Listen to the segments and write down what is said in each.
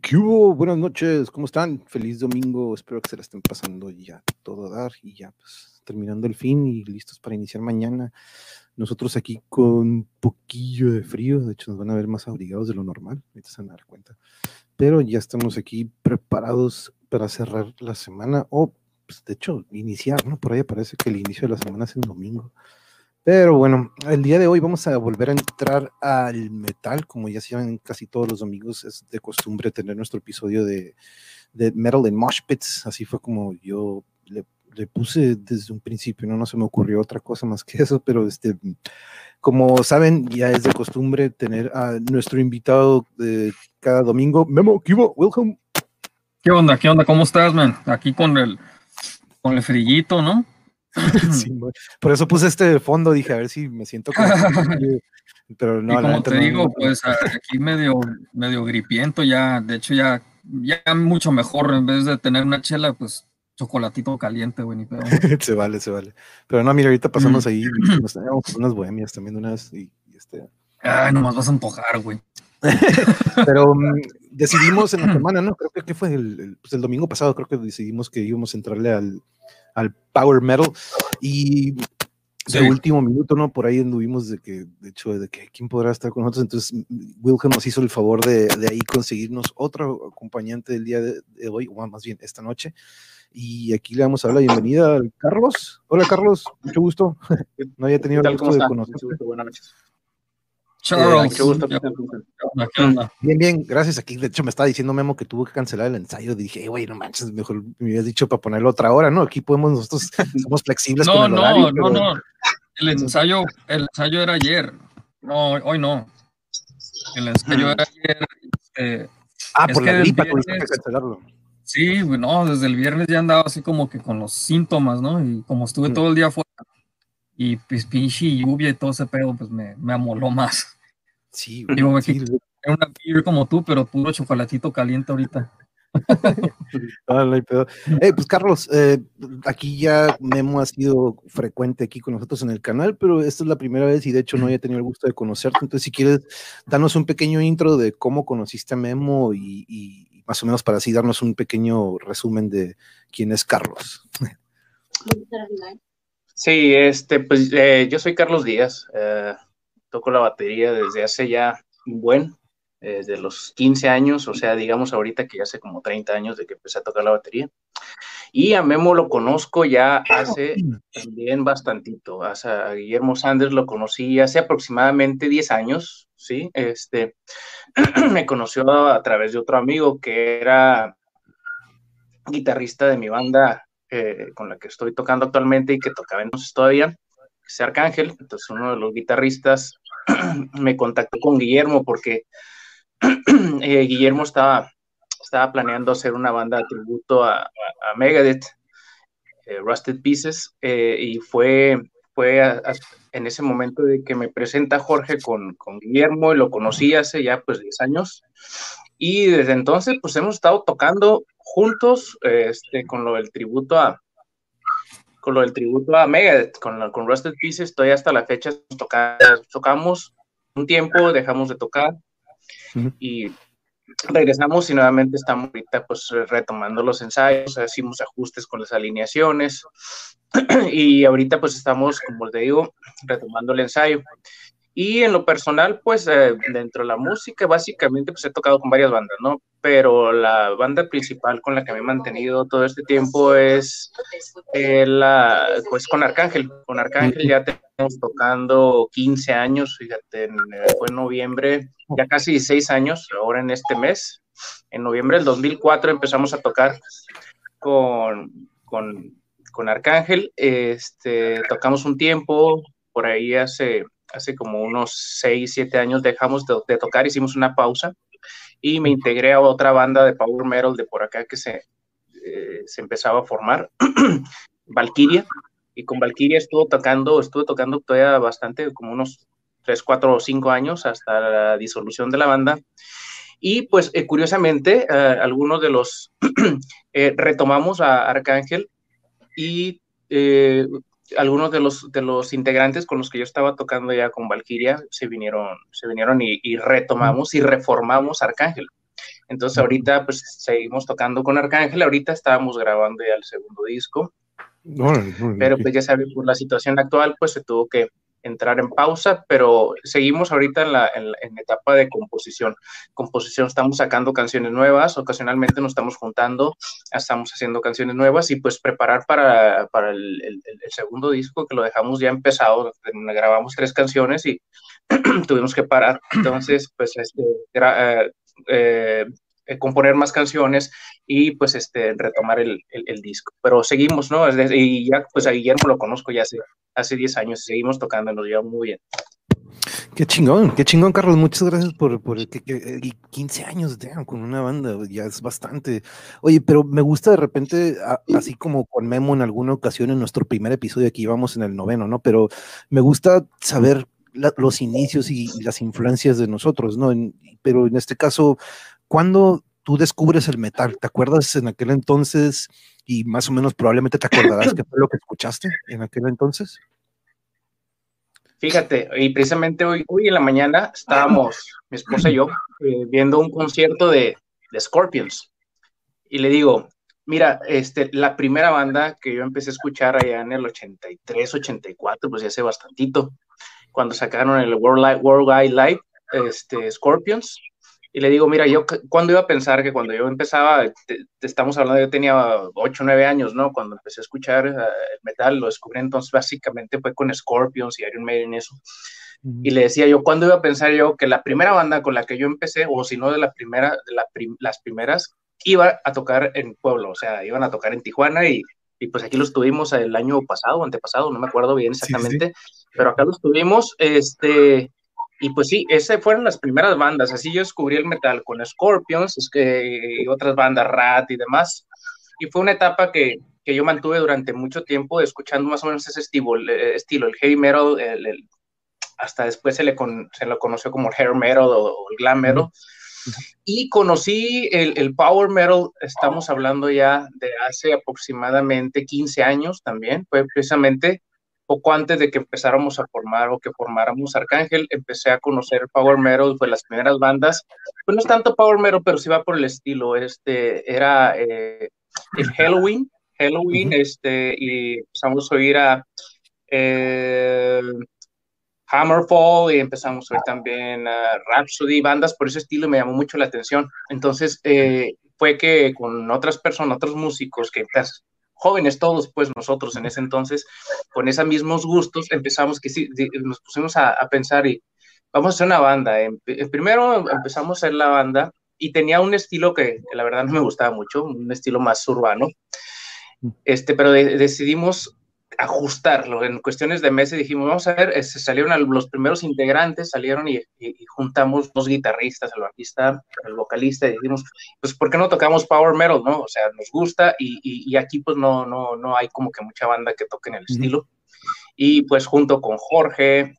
¿qué hubo? Buenas noches, ¿cómo están? Feliz domingo, espero que se la estén pasando ya todo a dar y ya pues terminando el fin y listos para iniciar mañana. Nosotros aquí con un poquillo de frío, de hecho nos van a ver más abrigados de lo normal, ahorita se van a dar cuenta. Pero ya estamos aquí preparados para cerrar la semana o, pues, de hecho, iniciar, ¿no? Por ahí parece que el inicio de la semana es el domingo. Pero bueno, el día de hoy vamos a volver a entrar al metal, como ya saben, casi todos los domingos es de costumbre tener nuestro episodio de, Metal en Mosh Pits, así fue como yo le, puse desde un principio, ¿no? no se me ocurrió otra cosa más que eso, pero este, como saben, ya es de costumbre tener a nuestro invitado cada domingo, Memo Kibo, welcome. ¿Qué onda? ¿Qué onda? ¿Cómo estás, man? Aquí con el, con el frillito, ¿no? sí, por eso puse este fondo, dije, a ver si me siento como... pero no, y como te digo, pues aquí medio, medio gripiento ya, de hecho ya, ya mucho mejor, en vez de tener una chela, pues chocolatito caliente, güey, ni pedo. se vale, se vale. Pero no, mira, ahorita pasamos ahí, nos tenemos unas bohemias también unas y, y este... Ay, nomás vas a empujar, güey. Pero um, decidimos en la semana, ¿no? Creo que fue el, el, pues el, domingo pasado, creo que decidimos que íbamos a entrarle al, al power metal y de último minuto, ¿no? Por ahí anduvimos de que, de hecho, de que quién podrá estar con nosotros. Entonces, Wilhelm nos hizo el favor de, de ahí conseguirnos otro acompañante del día de, de, hoy, o más bien esta noche. Y aquí le vamos a dar la bienvenida al Carlos. Hola, Carlos, mucho gusto. no había tenido el gusto de conocer. Buenas noches. Charles. Bien, bien, gracias. Aquí, de hecho, me estaba diciendo Memo que tuvo que cancelar el ensayo. Dije, güey, no manches, mejor me hubieras dicho para ponerlo otra hora, ¿no? Aquí podemos, nosotros somos flexibles. No, con el no, horario, no, no. El ensayo, el ensayo era ayer. No, hoy no. El ensayo era ayer. Eh, ah, por la gripa tuviste que cancelarlo. Sí, no, desde el viernes ya andaba así como que con los síntomas, ¿no? Y como estuve todo el día afuera y pues pinche lluvia y todo ese pedo, pues me, me amoló más. Sí, Digo, sí. una beer como tú, pero puro chocolatito caliente ahorita. pedo. Hey, pues Carlos, eh, aquí ya Memo ha sido frecuente aquí con nosotros en el canal, pero esta es la primera vez y de hecho no había tenido el gusto de conocerte. Entonces, si quieres, danos un pequeño intro de cómo conociste a Memo y, y más o menos para así darnos un pequeño resumen de quién es Carlos. Sí, este, pues eh, yo soy Carlos Díaz. Eh, toco la batería desde hace ya un buen, desde los 15 años, o sea, digamos ahorita que ya hace como 30 años de que empecé a tocar la batería. Y a Memo lo conozco ya hace también bastantito. a Guillermo Sanders lo conocí hace aproximadamente 10 años, ¿sí? Este, me conoció a, través de otro amigo que era guitarrista de mi banda eh, con la que estoy tocando actualmente y que tocaba entonces todavía, que es Arcángel. Entonces uno de los guitarristas me contactó con Guillermo porque eh, Guillermo estaba, estaba planeando hacer una banda de tributo a, Megadeth, eh, Rusted Pieces, y fue, fue en ese momento de que me presenta Jorge con, con Guillermo y lo conocí hace ya pues 10 años. Y desde entonces, pues hemos estado tocando juntos este, con lo del tributo a con lo del tributo a Megadeth, con, con Rusted Pieces, estoy hasta la fecha toca, tocamos un tiempo, dejamos de tocar uh -huh. y regresamos y nuevamente estamos ahorita pues retomando los ensayos, hicimos ajustes con las alineaciones y ahorita pues estamos, como te digo, retomando el ensayo. Y en lo personal, pues eh, dentro de la música, básicamente, pues he tocado con varias bandas, ¿no? Pero la banda principal con la que me he mantenido todo este tiempo es eh, la, pues con Arcángel. Con Arcángel ya tenemos tocando 15 años, fíjate, en, fue en noviembre, ya casi 16 años, ahora en este mes. En noviembre del 2004 empezamos a tocar con, con, con Arcángel. Este, tocamos un tiempo, por ahí hace hace como unos 6, 7 años dejamos de, de, tocar, hicimos una pausa y me integré a otra banda de power metal de por acá que se, eh, se empezaba a formar, Valkyria, y con Valkyria estuvo tocando, estuve tocando todavía bastante, como unos 3, 4 o 5 años hasta la disolución de la banda. Y pues eh, curiosamente, eh, algunos de los retomamos a Arcángel y eh, algunos de los, de los integrantes con los que yo estaba tocando ya con Valkyria se vinieron, se vinieron y, y retomamos y reformamos Arcángel. Entonces ahorita pues seguimos tocando con Arcángel, ahorita estábamos grabando ya el segundo disco, pero pues ya sabes, por la situación actual pues se tuvo que entrar en pausa, pero seguimos ahorita en la, en, etapa de composición. Composición, estamos sacando canciones nuevas, ocasionalmente nos estamos juntando, estamos haciendo canciones nuevas y pues preparar para, para el, el, segundo disco que lo dejamos ya empezado, grabamos tres canciones y tuvimos que parar. Entonces, pues este, eh, eh, componer más canciones y pues este retomar el, el, disco. Pero seguimos, ¿no? Y ya pues a Guillermo lo conozco ya hace, hace 10 años, seguimos tocando, nos lleva muy bien. Qué chingón, qué chingón, Carlos. Muchas gracias por, por el, 15 años con una banda, ya es bastante. Oye, pero me gusta de repente, así como con Memo en alguna ocasión en nuestro primer episodio, aquí íbamos en el noveno, ¿no? Pero me gusta saber los inicios y, las influencias de nosotros, ¿no? pero en este caso, ¿cuándo tú descubres el metal? ¿Te acuerdas en aquel entonces y más o menos probablemente te acordarás qué fue lo que escuchaste en aquel entonces? Fíjate, y precisamente hoy, hoy en la mañana estábamos, mi esposa y yo, eh, viendo un concierto de, Scorpions. Y le digo, mira, este, la primera banda que yo empecé a escuchar allá en el 83, 84, pues ya hace bastantito, cuando sacaron el World, Wide Live, este, Scorpions, y le digo, mira, yo, ¿cuándo iba a pensar que cuando yo empezaba, te, estamos hablando, yo tenía 8 o 9 años, ¿no? Cuando empecé a escuchar eh, el metal, lo descubrí entonces básicamente fue con Scorpions y Iron Maiden, eso. Y le decía yo, ¿cuándo iba a pensar yo que la primera banda con la que yo empecé, o si no de la primera, de las primeras, iba a tocar en Pueblo, o sea, iban a tocar en Tijuana y, y pues aquí los tuvimos el año pasado, antepasado, no me acuerdo bien exactamente, pero acá los tuvimos, este, y pues sí, esas fueron las primeras bandas. Así yo descubrí el metal con Scorpions es que, y otras bandas, Rat y demás. Y fue una etapa que, que, yo mantuve durante mucho tiempo escuchando más o menos ese estilo, el, estilo, el heavy metal, el, hasta después se le, se lo conoció como el hair metal o, el glam metal. Y conocí el, el, power metal, estamos hablando ya de hace aproximadamente 15 años también, fue precisamente poco antes de que empezáramos a formar o que formáramos Arcángel, empecé a conocer Power Metal, fue las primeras bandas, pues no es tanto Power Metal, pero sí va por el estilo, este, era eh, el Halloween, Halloween, este, y empezamos a oír a eh, Hammerfall y empezamos a oír también a Rhapsody, bandas por ese estilo me llamó mucho la atención, entonces eh, fue que con otras personas, otros músicos que jóvenes todos, pues nosotros en ese entonces, con esos mismos gustos, empezamos que sí, nos pusimos a, pensar y vamos a hacer una banda. primero empezamos a hacer la banda y tenía un estilo que, la verdad no me gustaba mucho, un estilo más urbano, este, pero decidimos ajustarlo. En cuestiones de meses dijimos, vamos a ver, se este, salieron los primeros integrantes, salieron y, juntamos dos guitarristas, el bajista, el vocalista, y dijimos, pues, ¿por qué no tocamos power metal, no? O sea, nos gusta y, y aquí pues no, no, no hay como que mucha banda que toque en el estilo. Y pues junto con Jorge,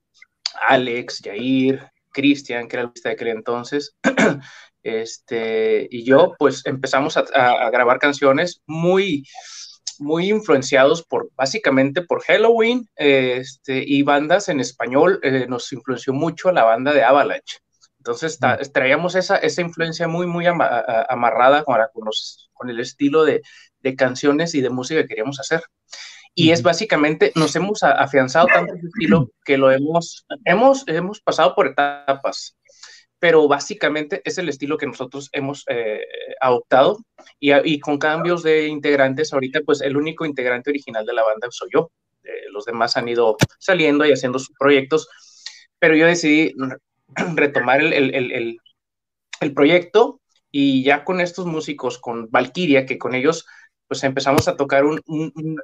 Alex, Jair, Cristian, que era el bajista de aquel entonces, este, y yo, pues empezamos a, a grabar canciones muy muy influenciados por, básicamente por Halloween este, y bandas en español, eh, nos influenció mucho la banda de Avalanche. Entonces mm. traíamos esa, esa influencia muy, muy amarrada con, con, el estilo de, de, canciones y de música que queríamos hacer. Y es básicamente, nos hemos afianzado tanto ese estilo que lo hemos, hemos, hemos pasado por etapas pero básicamente es el estilo que nosotros hemos eh, adoptado y, y, con cambios de integrantes, ahorita pues el único integrante original de la banda soy yo, eh, los demás han ido saliendo y haciendo sus proyectos, pero yo decidí retomar el, el, el, el proyecto y ya con estos músicos, con Valkyria, que con ellos pues empezamos a tocar un, un,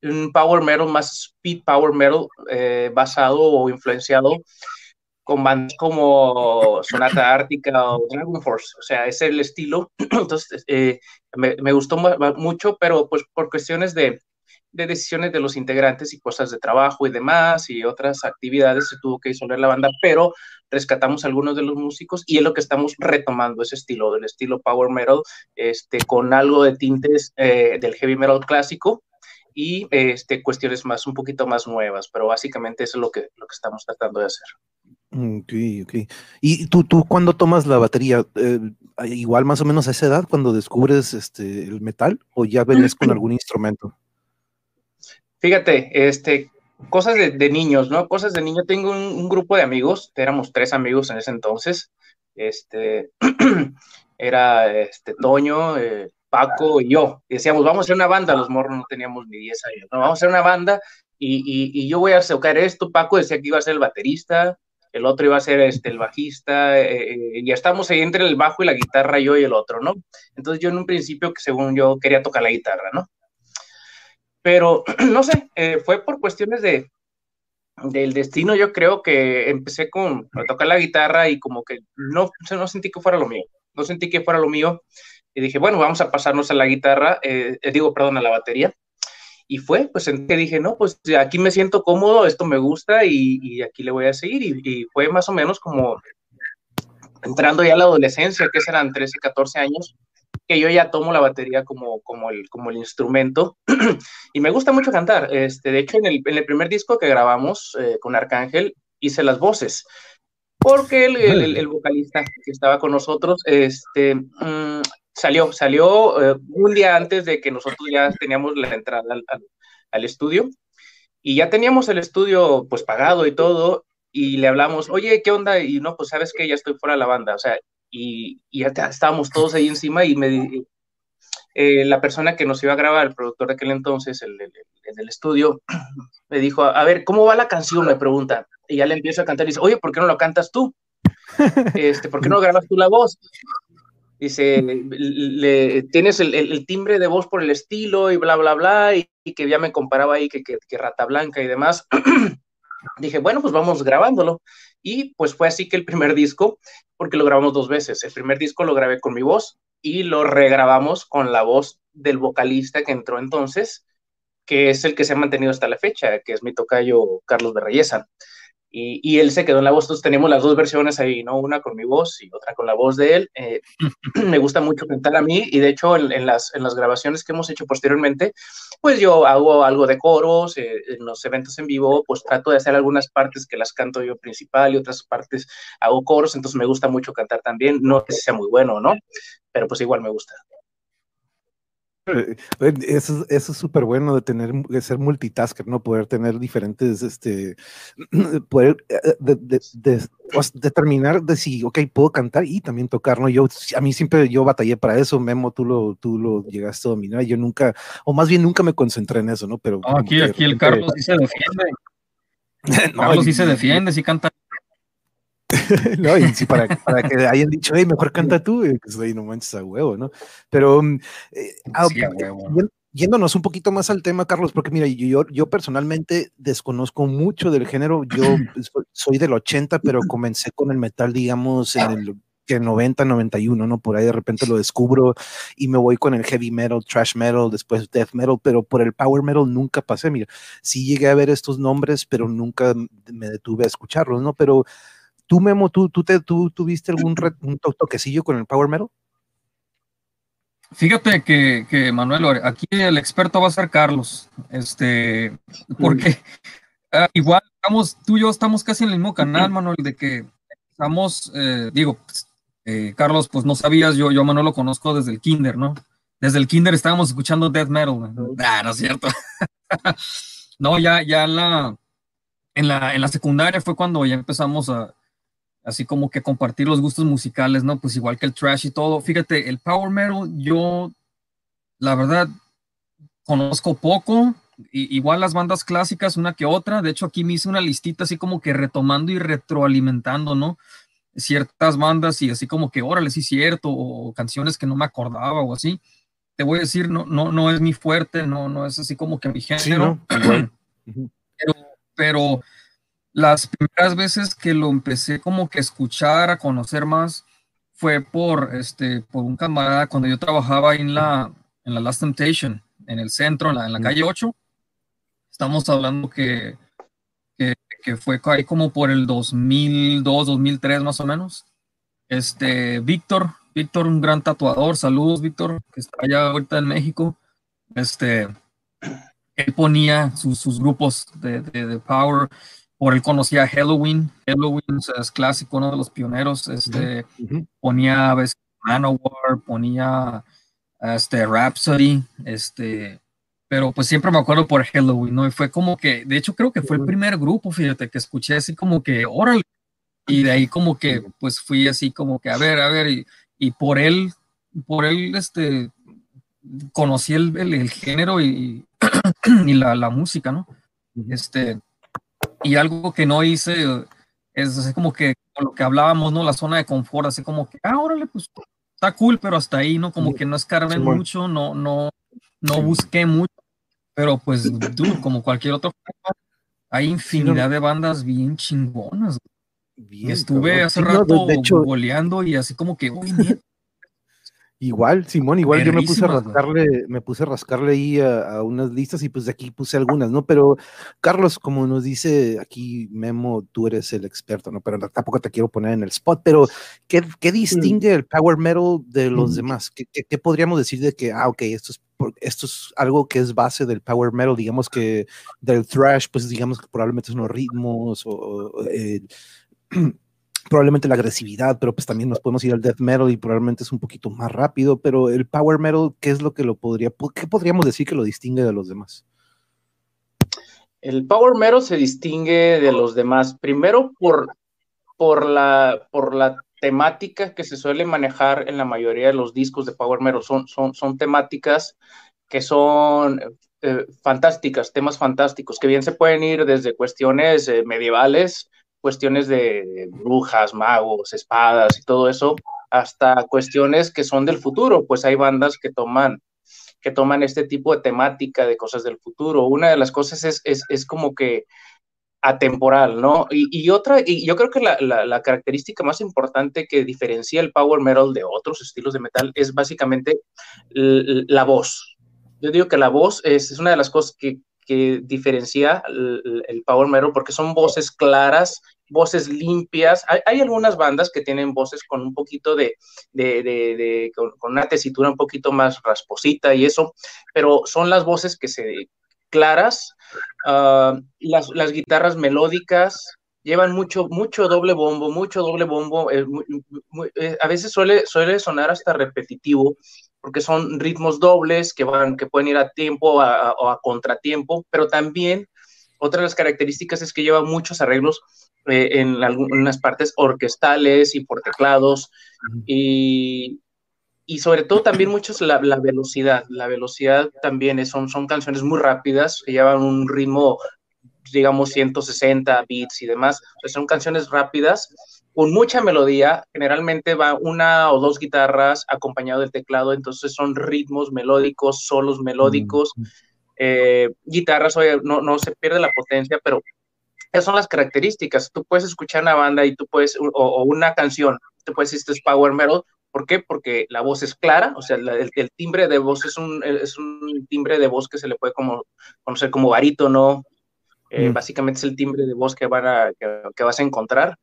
un, power metal más speed power metal eh, basado o influenciado con bandas como Sonata Ártica o Dragon Force, o sea, es el estilo. Entonces, eh, me, me, gustó mucho, pero pues por cuestiones de, de, decisiones de los integrantes y cosas de trabajo y demás y otras actividades se tuvo que disolver la banda, pero rescatamos algunos de los músicos y es lo que estamos retomando, ese estilo, del estilo power metal, este, con algo de tintes eh, del heavy metal clásico y este, cuestiones más, un poquito más nuevas, pero básicamente eso es lo que, lo que estamos tratando de hacer. Ok, ok. ¿Y tú, tú cuándo tomas la batería? Eh, igual más o menos a esa edad, cuando descubres este, el metal, o ya venís con algún instrumento? Fíjate, este, cosas de, niños, ¿no? Cosas de niño. Tengo un, grupo de amigos, éramos tres amigos en ese entonces. Este, era este, Toño, eh, Paco y yo. Y decíamos, vamos a hacer una banda. Los morros no teníamos ni 10 años. ¿no? Vamos a hacer una banda y, y, yo voy a tocar esto. Paco decía que iba a ser el baterista, el otro iba a ser este, el bajista, eh, eh, y estamos ahí entre el bajo y la guitarra, yo y el otro, ¿no? Entonces yo en un principio, que según yo, quería tocar la guitarra, ¿no? Pero, no sé, eh, fue por cuestiones de, del destino, yo creo que empecé con, a tocar la guitarra y como que no, no sentí que fuera lo mío, no sentí que fuera lo mío, y dije, bueno, vamos a pasarnos a la guitarra, digo, perdón, a la batería, y fue, pues que dije, no, pues aquí me siento cómodo, esto me gusta y, aquí le voy a seguir. Y, fue más o menos como entrando ya a la adolescencia, que serán 13, 14 años, que yo ya tomo la batería como, como, el, como el instrumento. y me gusta mucho cantar. Este, de hecho, en el, en el primer disco que grabamos eh, con Arcángel, hice las voces. Porque el, el, vocalista que estaba con nosotros, este, mm, salió, salió eh, un día antes de que nosotros ya teníamos la entrada al, estudio y ya teníamos el estudio pues pagado y todo y le hablamos, oye, ¿qué onda? Y no, pues sabes que ya estoy fuera de la banda, o sea, y, ya estábamos todos ahí encima y me, eh, la persona que nos iba a grabar, el productor de aquel entonces, el, del estudio, me dijo, a ver, ¿cómo va la canción? Me pregunta. Y ya le empiezo a cantar y dice, oye, ¿por qué no lo cantas tú? Este, ¿Por qué no grabas tú la voz? Dice, le, tienes el, timbre de voz por el estilo y bla, bla, bla, y, que ya me comparaba ahí que, que, Rata Blanca y demás. Dije, bueno, pues vamos grabándolo. Y pues fue así que el primer disco, porque lo grabamos dos veces. El primer disco lo grabé con mi voz y lo regrabamos con la voz del vocalista que entró entonces, que es el que se ha mantenido hasta la fecha, que es mi tocayo Carlos Berreyesa y, él se quedó en la voz. Entonces tenemos las dos versiones ahí, ¿no? Una con mi voz y otra con la voz de él. Eh, me gusta mucho cantar a mí y de hecho en, las, en las grabaciones que hemos hecho posteriormente, pues yo hago algo de coros, eh, en los eventos en vivo, pues trato de hacer algunas partes que las canto yo principal y otras partes hago coros, entonces me gusta mucho cantar también, no que sea muy bueno, ¿no? Pero pues igual me gusta. Eh, eso, eso es súper bueno de tener, de ser multitasker, ¿no? Poder tener diferentes, este, poder eh, determinar de si, ok, puedo cantar y también tocar, ¿no? Yo, a mí siempre, yo batallé para eso, Memo, tú lo, tú lo llegaste a dominar, yo nunca, o más bien nunca me concentré en eso, ¿no? Pero aquí, aquí el Carlos sí se defiende. Carlos sí se defiende, sí canta no, y si para, para, que hayan dicho, hey, mejor canta tú, pues ahí no manches a huevo, ¿no? Pero mm, eh, ah, yéndonos un poquito más al tema, Carlos, porque mira, yo, yo personalmente desconozco mucho del género, yo soy del 80, pero comencé con el metal, digamos, en el que 90, 91, ¿no? Por ahí de repente lo descubro y me voy con el heavy metal, trash metal, después death metal, pero por el power metal nunca pasé. Mira, sí llegué a ver estos nombres, pero nunca me detuve a escucharlos, ¿no? Pero ¿Tú, Memo, tú, tú, te, tú tuviste algún un toquecillo con el Power Metal? Fíjate que, Manuel, aquí el experto va a ser Carlos, este, porque ah, igual estamos, tú y yo estamos casi en el mismo canal, Manuel, de que estamos, eh, digo, pues, eh, Carlos, pues no sabías, yo, yo Manuel lo conozco desde el kinder, ¿no? Desde el kinder estábamos escuchando death metal. Ah, no es cierto. no, ya, ya la, en la, en la secundaria fue cuando ya empezamos a, así como que compartir los gustos musicales, ¿no? Pues igual que el trash y todo. Fíjate, el power metal, yo, la verdad, conozco poco, igual las bandas clásicas, una que otra. De hecho, aquí me hice una listita así como que retomando y retroalimentando, ¿no? Ciertas bandas y así como que, órale, sí, cierto, o canciones que no me acordaba o así. Te voy a decir, no, no, no es mi fuerte, no, no es así como que mi género. pero, pero las primeras veces que lo empecé como que a escuchar, a conocer más, fue por, este, por un camarada cuando yo trabajaba en la, en la Last Temptation, en el centro, en la, en la calle 8. Estamos hablando que, que, que, fue ahí como por el 2002, 2003 más o menos. Este, Víctor, Víctor, un gran tatuador, saludos Víctor, que está allá ahorita en México. Este, él ponía sus, sus grupos de, de, de Power por él conocía Halloween. Halloween es clásico, uno de los pioneros. Este, Ponía a veces Manowar, ponía este, Rhapsody, este, pero pues siempre me acuerdo por Halloween, ¿no? Y fue como que, de hecho creo que fue el primer grupo, fíjate, que escuché así como que, órale, y de ahí como que, pues fui así como que, a ver, a ver, y, y por él, por él, este, conocí el, el, género y, y la, la, música, ¿no? Este, y algo que no hice es así como que con lo que hablábamos, ¿no? La zona de confort, así como que, ah, órale, pues está cool, pero hasta ahí, ¿no? Como que no escarben mucho, no, no, no busqué mucho, pero pues, tú, como cualquier otro, hay infinidad de bandas bien chingonas. Bien, estuve hace rato goleando y así como que, uy, Igual, Simón, igual yo me puse a rascarle, me puse a rascarle ahí a, unas listas y pues de aquí puse algunas, ¿no? Pero Carlos, como nos dice aquí Memo, tú eres el experto, ¿no? Pero tampoco te quiero poner en el spot, pero ¿qué, qué distingue el power metal de los demás? ¿Qué, ¿Qué, podríamos decir de que, ah, ok, esto es, esto es algo que es base del power metal, digamos que del thrash, pues digamos que probablemente son los ritmos o... Eh, probablemente la agresividad, pero pues también nos podemos ir al death metal y probablemente es un poquito más rápido, pero el power metal, ¿qué es lo que lo podría, qué podríamos decir que lo distingue de los demás? El power metal se distingue de los demás, primero por, por, la, por la temática que se suele manejar en la mayoría de los discos de power metal, son, son, son temáticas que son eh, fantásticas, temas fantásticos, que bien se pueden ir desde cuestiones eh, medievales, cuestiones de brujas, magos, espadas y todo eso, hasta cuestiones que son del futuro, pues hay bandas que toman que toman este tipo de temática de cosas del futuro. Una de las cosas es, es, es como que atemporal, ¿no? Y, y, otra, y yo creo que la, la, característica más importante que diferencia el power metal de otros estilos de metal es básicamente la voz. Yo digo que la voz es, es una de las cosas que, que diferencia el, power metal porque son voces claras, voces limpias. Hay, algunas bandas que tienen voces con un poquito de, de, de, con, una tesitura un poquito más rasposita y eso, pero son las voces que se claras, uh, las, las, guitarras melódicas. Llevan mucho, mucho doble bombo, mucho doble bombo. Eh, eh, a veces suele, suele sonar hasta repetitivo, porque son ritmos dobles que, van, que pueden ir a tiempo o a, contratiempo, pero también otra de las características es que lleva muchos arreglos eh, en algunas partes orquestales y por teclados y, y, sobre todo también muchos la, la, velocidad. La velocidad también es, son, son canciones muy rápidas que llevan un ritmo, digamos, 160 beats y demás. son canciones rápidas con mucha melodía, generalmente va una o dos guitarras acompañado del teclado, entonces son ritmos melódicos, solos melódicos, mm, eh, guitarras, oye, no, no se pierde la potencia, pero esas son las características. Tú puedes escuchar una banda y tú puedes, o, una canción, tú puedes decir esto es power metal, ¿por qué? Porque la voz es clara, o sea, el, timbre de voz es un, es un timbre de voz que se le puede como, conocer como barítono, eh, mm. básicamente es el timbre de voz que, van a, que vas a encontrar.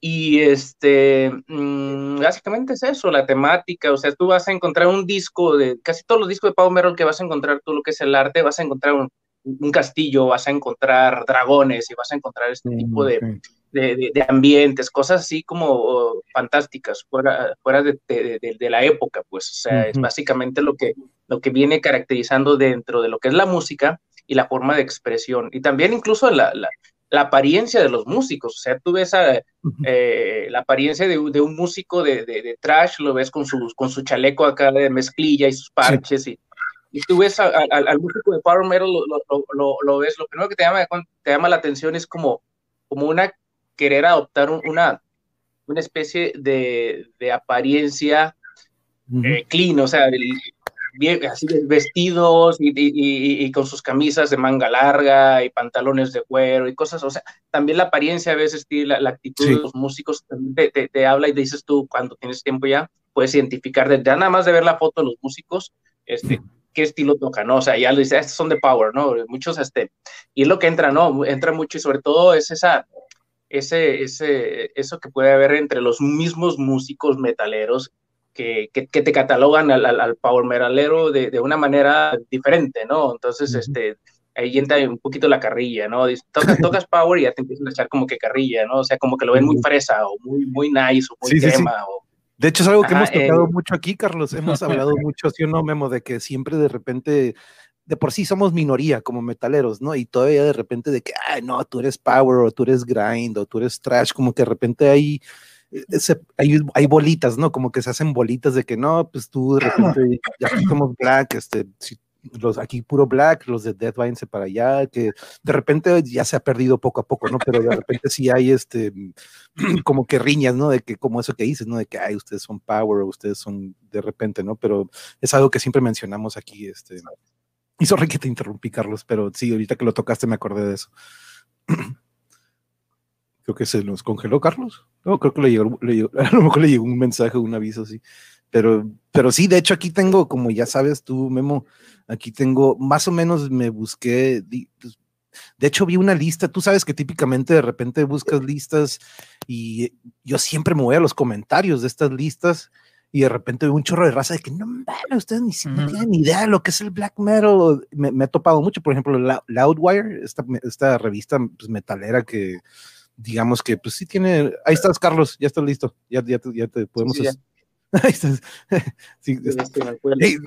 Y este, mm, básicamente es eso, la temática, o sea, tú vas a encontrar un disco de, casi todos los discos de Pau Merrill que vas a encontrar tú lo que es el arte, vas a encontrar un, castillo, vas a encontrar dragones y vas a encontrar este tipo de, de, ambientes, cosas así como fantásticas, fuera, fuera de, la época, pues, o sea, es básicamente lo que, lo que viene caracterizando dentro de lo que es la música y la forma de expresión. Y también incluso la, la apariencia de los músicos. O sea, tú ves eh, la apariencia de, un músico de, trash, lo ves con su, con su chaleco acá de mezclilla y sus parches. Y, y, tú ves al músico de power metal, lo, lo, ves. Lo primero que te llama, te llama la atención es como, como una querer adoptar una, una especie de, apariencia eh, clean, o sea, así vestidos y, con sus camisas de manga larga y pantalones de cuero y cosas, o sea, también la apariencia a veces, la, la actitud de los músicos te, te, habla y dices tú cuando tienes tiempo ya, puedes identificar, de, nada más de ver la foto de los músicos, este, qué estilo toca, ¿no? O sea, ya lo dices, estos son de power, ¿no? Muchos, este, y es lo que entra, ¿no? Entra mucho y sobre todo es esa, ese, ese, eso que puede haber entre los mismos músicos metaleros que, te catalogan al, al, power metalero de, de, una manera diferente, ¿no? Entonces, este, ahí entra un poquito la carrilla, ¿no? Tocas, tocas power y ya te empiezan a echar como que carrilla, ¿no? O sea, como que lo ven muy fresa o muy, muy nice o muy crema De hecho, es algo que hemos tocado mucho aquí, Carlos. Hemos hablado mucho, ¿sí o no, Memo? De que siempre de repente, de por sí somos minoría como metaleros, ¿no? Y todavía de repente de que, ay, no, tú eres power o tú eres grind o tú eres trash, como que de repente hay, hay, hay bolitas, ¿no? Como que se hacen bolitas de que no, pues tú de repente ya somos black, este, si los aquí puro black, los de Death váyanse para allá, que de repente ya se ha perdido poco a poco, ¿no? Pero de repente sí hay este, como que riñas, ¿no? De que, como eso que dices, ¿no? De que, ay, ustedes son power, ustedes son de repente, ¿no? Pero es algo que siempre mencionamos aquí, este. Y sorry que te interrumpí, Carlos, pero sí, ahorita que lo tocaste me acordé de eso. Creo que se nos congeló, Carlos. No, creo que le llegó, le llegó a lo mejor le llegó un mensaje, un aviso así. Pero, pero sí, de hecho aquí tengo, como ya sabes tú, Memo, aquí tengo, más o menos me busqué, pues, de hecho vi una lista, tú sabes que típicamente de repente buscas listas y yo siempre me voy a los comentarios de estas listas y de repente veo un chorro de raza de que no mames, ustedes ni, tienen ni idea de lo que es el black metal. Me, me he topado mucho, por ejemplo, Loudwire, esta, esta revista pues, metalera que digamos que pues sí tiene, ahí estás Carlos, ya estás listo, ya, ya, ya te podemos... sí,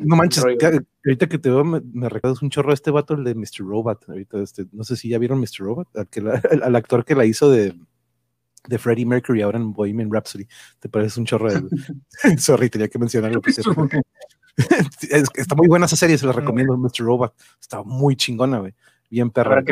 no manches, ahorita que te veo, me, recuerdas un chorro a este vato, el de Mr. Robot. Ahorita, este, no sé si ya vieron Mr. Robot, al, actor que la hizo de, de Freddie Mercury ahora en Bohemian Rhapsody. ¿Te parece un chorro? De, sorry, tenía que mencionarlo. está muy buena esa serie, se la recomiendo, Mr. Robot. Está muy chingona, güey. Bien perra.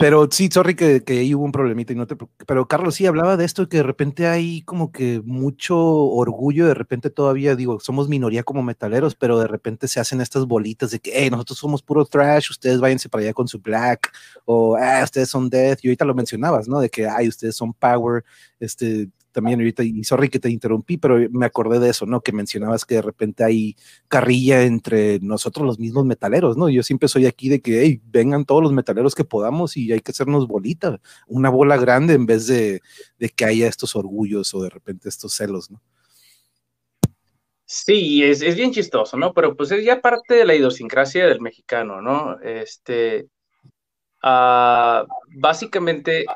Pero sí, sorry que, que, ahí hubo un problemita y no te Pero Carlos sí hablaba de esto que de repente hay como que mucho orgullo, de repente todavía digo, somos minoría como metaleros, pero de repente se hacen estas bolitas de que nosotros somos puro trash, ustedes váyanse para allá con su black, o ah, ustedes son death, y ahorita lo mencionabas, ¿no? De que ay, ustedes son power, este, también ahorita, y sorry que te interrumpí, pero me acordé de eso, ¿no? Que mencionabas que de repente hay carrilla entre nosotros los mismos metaleros, ¿no? Yo siempre soy aquí de que, vengan todos los metaleros que podamos y hay que hacernos bolita, una bola grande en vez de, de que haya estos orgullos o de repente estos celos, ¿no? Sí, es, es, bien chistoso, ¿no? Pero pues es ya parte de la idiosincrasia del mexicano, ¿no? Este, uh, básicamente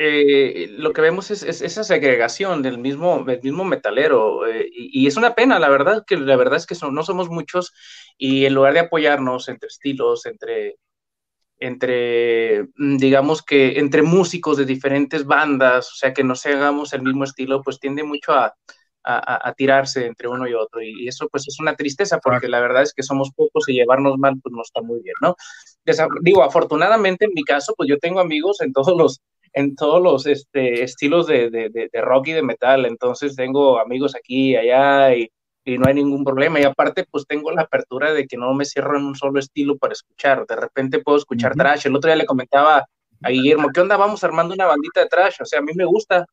eh, lo que vemos es, esa segregación del mismo, del mismo metalero eh, y, es una pena, la verdad, que la verdad es que no somos muchos y en lugar de apoyarnos entre estilos, entre, entre, mm, digamos que entre músicos de diferentes bandas, o sea, que no hagamos el mismo estilo, pues tiende mucho a, a, tirarse entre uno y otro y, eso pues es una tristeza porque la verdad es que somos pocos y llevarnos mal pues no está muy bien, ¿no? digo, afortunadamente en mi caso, pues yo tengo amigos en todos los en todos los este, estilos de, de, de, rock y de metal. Entonces tengo amigos aquí y allá y, y, no hay ningún problema. Y aparte, pues tengo la apertura de que no me cierro en un solo estilo para escuchar. De repente puedo escuchar trash. El otro día le comentaba a Guillermo, ¿qué onda? Vamos armando una bandita de trash. O sea, a mí me gusta.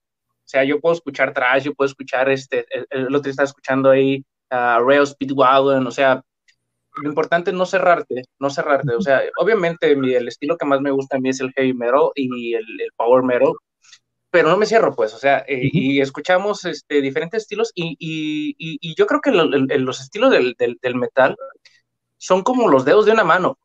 O sea, yo puedo escuchar trash, yo puedo escuchar este, el, otro día estaba escuchando ahí a uh, Rail Speedwagon, o sea, lo importante es no cerrarte, no cerrarte. O sea, obviamente el estilo que más me gusta a mí es el heavy metal y el, power metal, pero no me cierro, pues, o sea, eh, y escuchamos este, diferentes estilos y, y, y, yo creo que los estilos del, del, metal son como los dedos de una mano.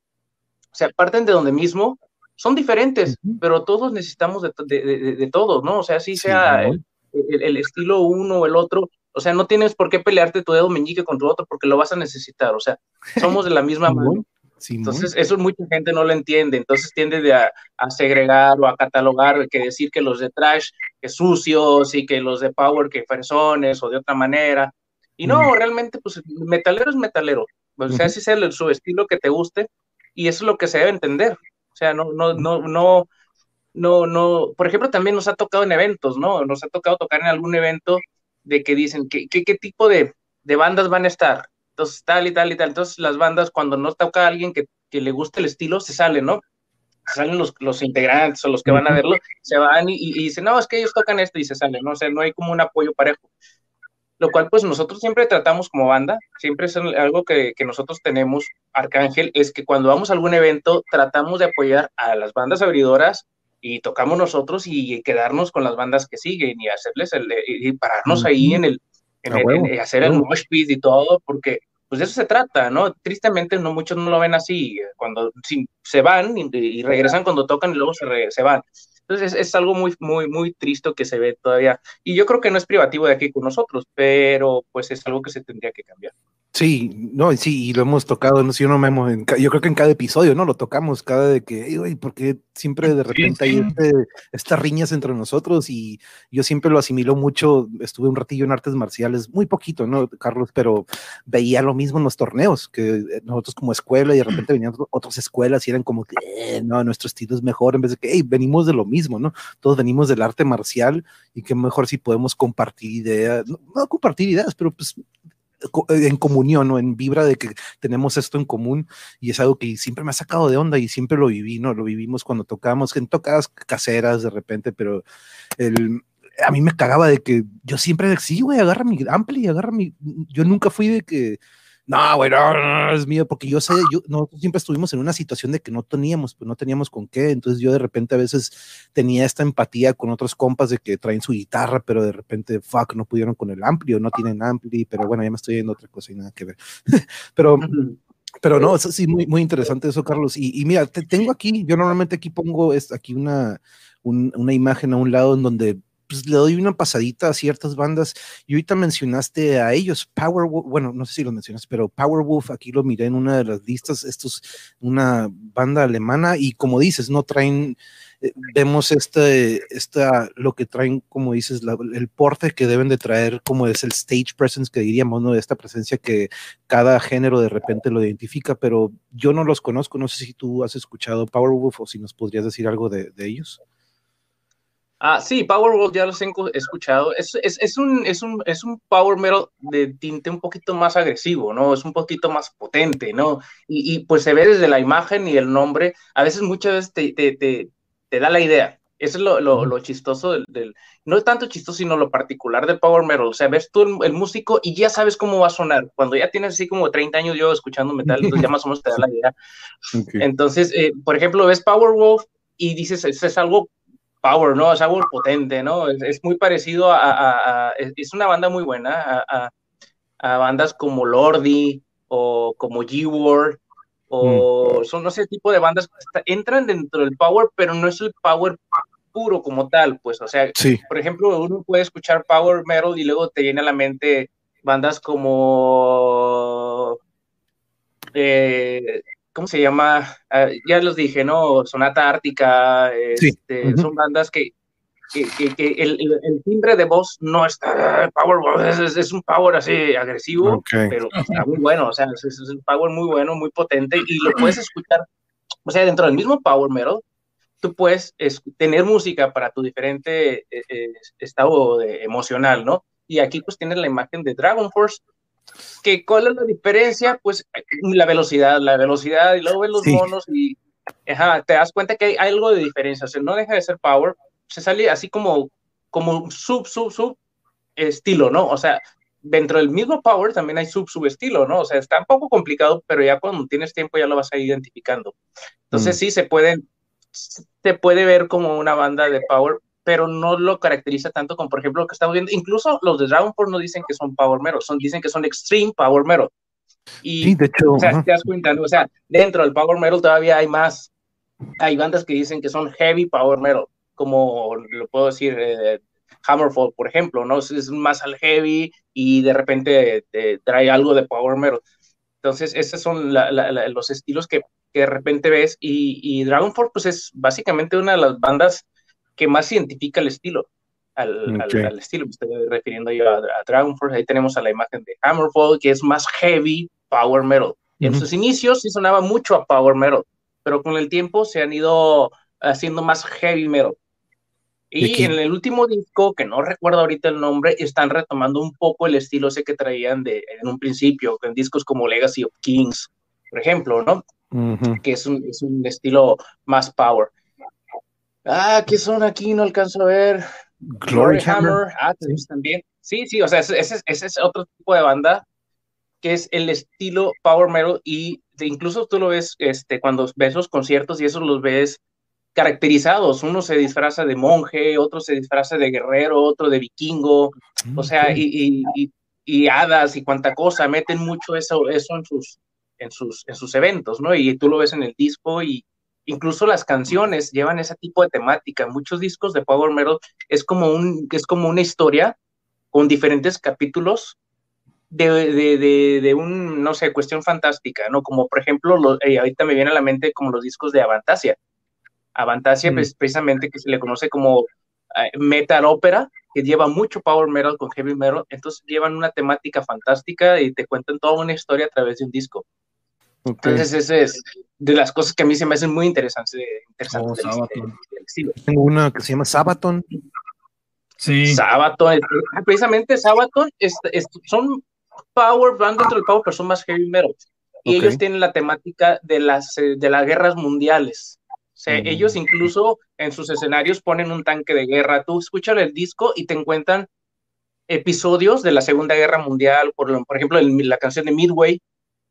O sea, parten de donde mismo, son diferentes, pero todos necesitamos de, de, de, todos, ¿no? O sea, si sea el, el, estilo uno o el otro, o sea, no tienes por qué pelearte tu dedo meñique con tu otro porque lo vas a necesitar. O sea, somos de la misma mano. Entonces, eso mucha gente no lo entiende. Entonces, tiende a, segregar o a catalogar, que decir que los de trash que sucios y que los de power que personas o de otra manera. Y no, realmente, pues, metalero es metalero. O sea, si es el, su estilo que te guste y eso es lo que se debe entender. O sea, no, no, no, no, no, no. Por ejemplo, también nos ha tocado en eventos, ¿no? Nos ha tocado tocar en algún evento de que dicen qué, qué, qué tipo de, de, bandas van a estar. Entonces, tal y tal y tal. Entonces, las bandas, cuando no toca a alguien que, que le guste el estilo, se salen, ¿no? salen los, los, integrantes o los que van a verlo, se van y, y, dicen, no, es que ellos tocan esto y se salen, ¿no? O sea, no hay como un apoyo parejo. Lo cual, pues nosotros siempre tratamos como banda, siempre es algo que, que nosotros tenemos, Arcángel, es que cuando vamos a algún evento, tratamos de apoyar a las bandas abridoras y tocamos nosotros y quedarnos con las bandas que siguen y hacerles el, y pararnos ahí en el, en, hacer el mosh pit y todo, porque pues de eso se trata, ¿no? Tristemente no muchos no lo ven así, cuando se van y, regresan cuando tocan y luego se, se van. Entonces es, algo muy, muy, muy triste que se ve todavía. Y yo creo que no es privativo de aquí con nosotros, pero pues es algo que se tendría que cambiar. Sí, no, sí, y lo hemos tocado, no sé, yo no me yo creo que en cada episodio, ¿no? Lo tocamos cada de que, ¿por porque siempre de repente hay este, estas riñas entre nosotros y yo siempre lo asimilo mucho, estuve un ratillo en artes marciales, muy poquito, ¿no, Carlos? Pero veía lo mismo en los torneos, que eh, nosotros como escuela y de repente venían otras escuelas y eran como que, eh, no, nuestro estilo es mejor, en vez de que, hey, venimos de lo mismo, ¿no? Todos venimos del arte marcial y que mejor si podemos compartir ideas, no compartir ideas, pero pues en comunión o en vibra de que tenemos esto en común y es algo que siempre me ha sacado de onda y siempre lo viví, ¿no? Lo vivimos cuando tocábamos, en tocadas caseras de repente, pero el, a mí me cagaba de que yo siempre, sí, güey, agarra mi ampli, agarra mi, yo nunca fui de que no, güey, no, es mío, porque yo sé, yo, nosotros siempre estuvimos en una situación de que no teníamos, pues no teníamos con qué, entonces yo de repente a veces tenía esta empatía con otros compas de que traen su guitarra, pero de repente, fuck, no pudieron con el amplio, no tienen ampli, pero bueno, ya me estoy yendo otra cosa y nada que ver. pero... Pero no, sí, muy, muy interesante eso, Carlos. Y, mira, te, tengo aquí, yo normalmente aquí pongo es, aquí una, una imagen a un lado en donde pues le doy una pasadita a ciertas bandas. Y ahorita mencionaste a ellos, Powerwolf, bueno, no sé si lo mencionas, pero Powerwolf, aquí lo miré en una de las listas, esto es una banda alemana y como dices, no traen, eh, vemos este, lo que traen, como dices, el porte que deben de traer, como es el stage presence que diríamos, ¿no? Esta presencia que cada género de repente lo identifica, pero yo no los conozco, no sé si tú has escuchado Powerwolf o si nos podrías decir algo de ellos. Ah, sí, Power ya los he escuchado. Es, es, es, un, es, un, es un Power Metal de tinte un poquito más agresivo, ¿no? Es un poquito más potente, ¿no? Y, y pues se ve desde la imagen y el nombre. A veces, muchas veces te, te, te, te da la idea. Eso es lo, lo, lo chistoso del, del, No es tanto chistoso, sino lo particular del Power Metal. O sea, ves tú el, el, músico y ya sabes cómo va a sonar. Cuando ya tienes así como 30 años yo escuchando metal, entonces ya más o menos te da la idea. Okay. Entonces, eh, por ejemplo, ves Power Wolf y dices, es, es algo power, ¿no? Es algo potente, ¿no? Es, es muy parecido a, a, a, es una banda muy buena a, bandas como Lordi o como G-Word o mm. son, no sé, tipo de bandas que entran dentro del power, pero no es el power puro como tal, pues, o sea, sí. por ejemplo, uno puede escuchar power metal y luego te viene a la mente bandas como eh, ¿cómo se llama? Uh, ya los dije, ¿no? Sonata Ártica, este, sí. uh -huh. son bandas que, que, que, que el, el, timbre de voz no está power, es, es un power así agresivo, okay. pero está muy bueno, o sea, es, es, un power muy bueno, muy potente y lo puedes escuchar, o sea, dentro del mismo power metal, tú puedes es, tener música para tu diferente eh, eh, estado de, emocional, ¿no? Y aquí pues tienes la imagen de Dragon Force, que cuál es la diferencia, pues la velocidad, la velocidad, y luego ves los sí. monos y ajá, te das cuenta que hay algo de diferencia, o sea, no deja de ser power, se sale así como, como sub, sub, sub estilo, ¿no? O sea, dentro del mismo power también hay sub, sub estilo, ¿no? O sea, está un poco complicado, pero ya cuando tienes tiempo ya lo vas a ir identificando. Entonces mm. sí, se pueden, se puede ver como una banda de power, pero no lo caracteriza tanto como, por ejemplo, lo que estamos viendo. Incluso los de Dragon Force no dicen que son Power Metal, son, dicen que son Extreme Power Metal. Y, sí, de hecho, o sea, te das cuenta, ¿no? o sea, dentro del Power Metal todavía hay más, hay bandas que dicen que son Heavy Power Metal, como lo puedo decir, eh, Hammerfall, por ejemplo, ¿no? Es más al heavy y de repente te trae algo de Power Metal. Entonces, esos son la, la, la, los estilos que, que, de repente ves y, y Dragon Force, pues es básicamente una de las bandas que más identifica el estilo, al, okay. al, al estilo. Me estoy refiriendo yo a, a, Dragon Force. Ahí tenemos a la imagen de Hammerfall, que es más heavy power metal. Y en uh -huh. sus inicios sí sonaba mucho a power metal, pero con el tiempo se han ido haciendo más heavy metal. Y en el último disco, que no recuerdo ahorita el nombre, están retomando un poco el estilo ese que traían de, en un principio, en discos como Legacy of Kings, por ejemplo, ¿no? Uh -huh. Que es un, es un estilo más power. Ah, ¿qué son aquí? No alcanzo a ver. Glory, Glory Hammer. Hammer. Ah, sí. también. Sí, sí, o sea, ese, ese, ese, es otro tipo de banda que es el estilo power metal y de, incluso tú lo ves este, cuando ves los conciertos y esos los ves caracterizados. Uno se disfraza de monje, otro se disfraza de guerrero, otro de vikingo. O sea, y, y, y, y hadas y cuánta cosa, meten mucho eso, eso en, sus, en, sus, en sus eventos, ¿no? Y tú lo ves en el disco y incluso las canciones llevan ese tipo de temática. Muchos discos de Power Metal es como, un, es como una historia con diferentes capítulos de, de, de, un, no sé, cuestión fantástica, ¿no? Como por ejemplo, lo, eh, ahorita me viene a la mente como los discos de Avantasia. Avantasia, pues, precisamente que se le conoce como eh, metal ópera, que lleva mucho power metal con heavy metal, entonces llevan una temática fantástica y te cuentan toda una historia a través de un disco. Entonces, ese es de las cosas que a mí se me hacen muy interesantes. interesantes oh, Tengo una que se llama Sabaton. Sí. Sabaton, ah, precisamente Sabaton son power, van dentro del power, pero son más heavy metal. Y ellos tienen la temática de las, eh, de las guerras mundiales. O sea, ellos incluso en sus escenarios ponen un tanque de guerra. Tú escuchas el disco y te encuentran episodios de la Segunda Guerra Mundial, por, por ejemplo, la canción de Midway,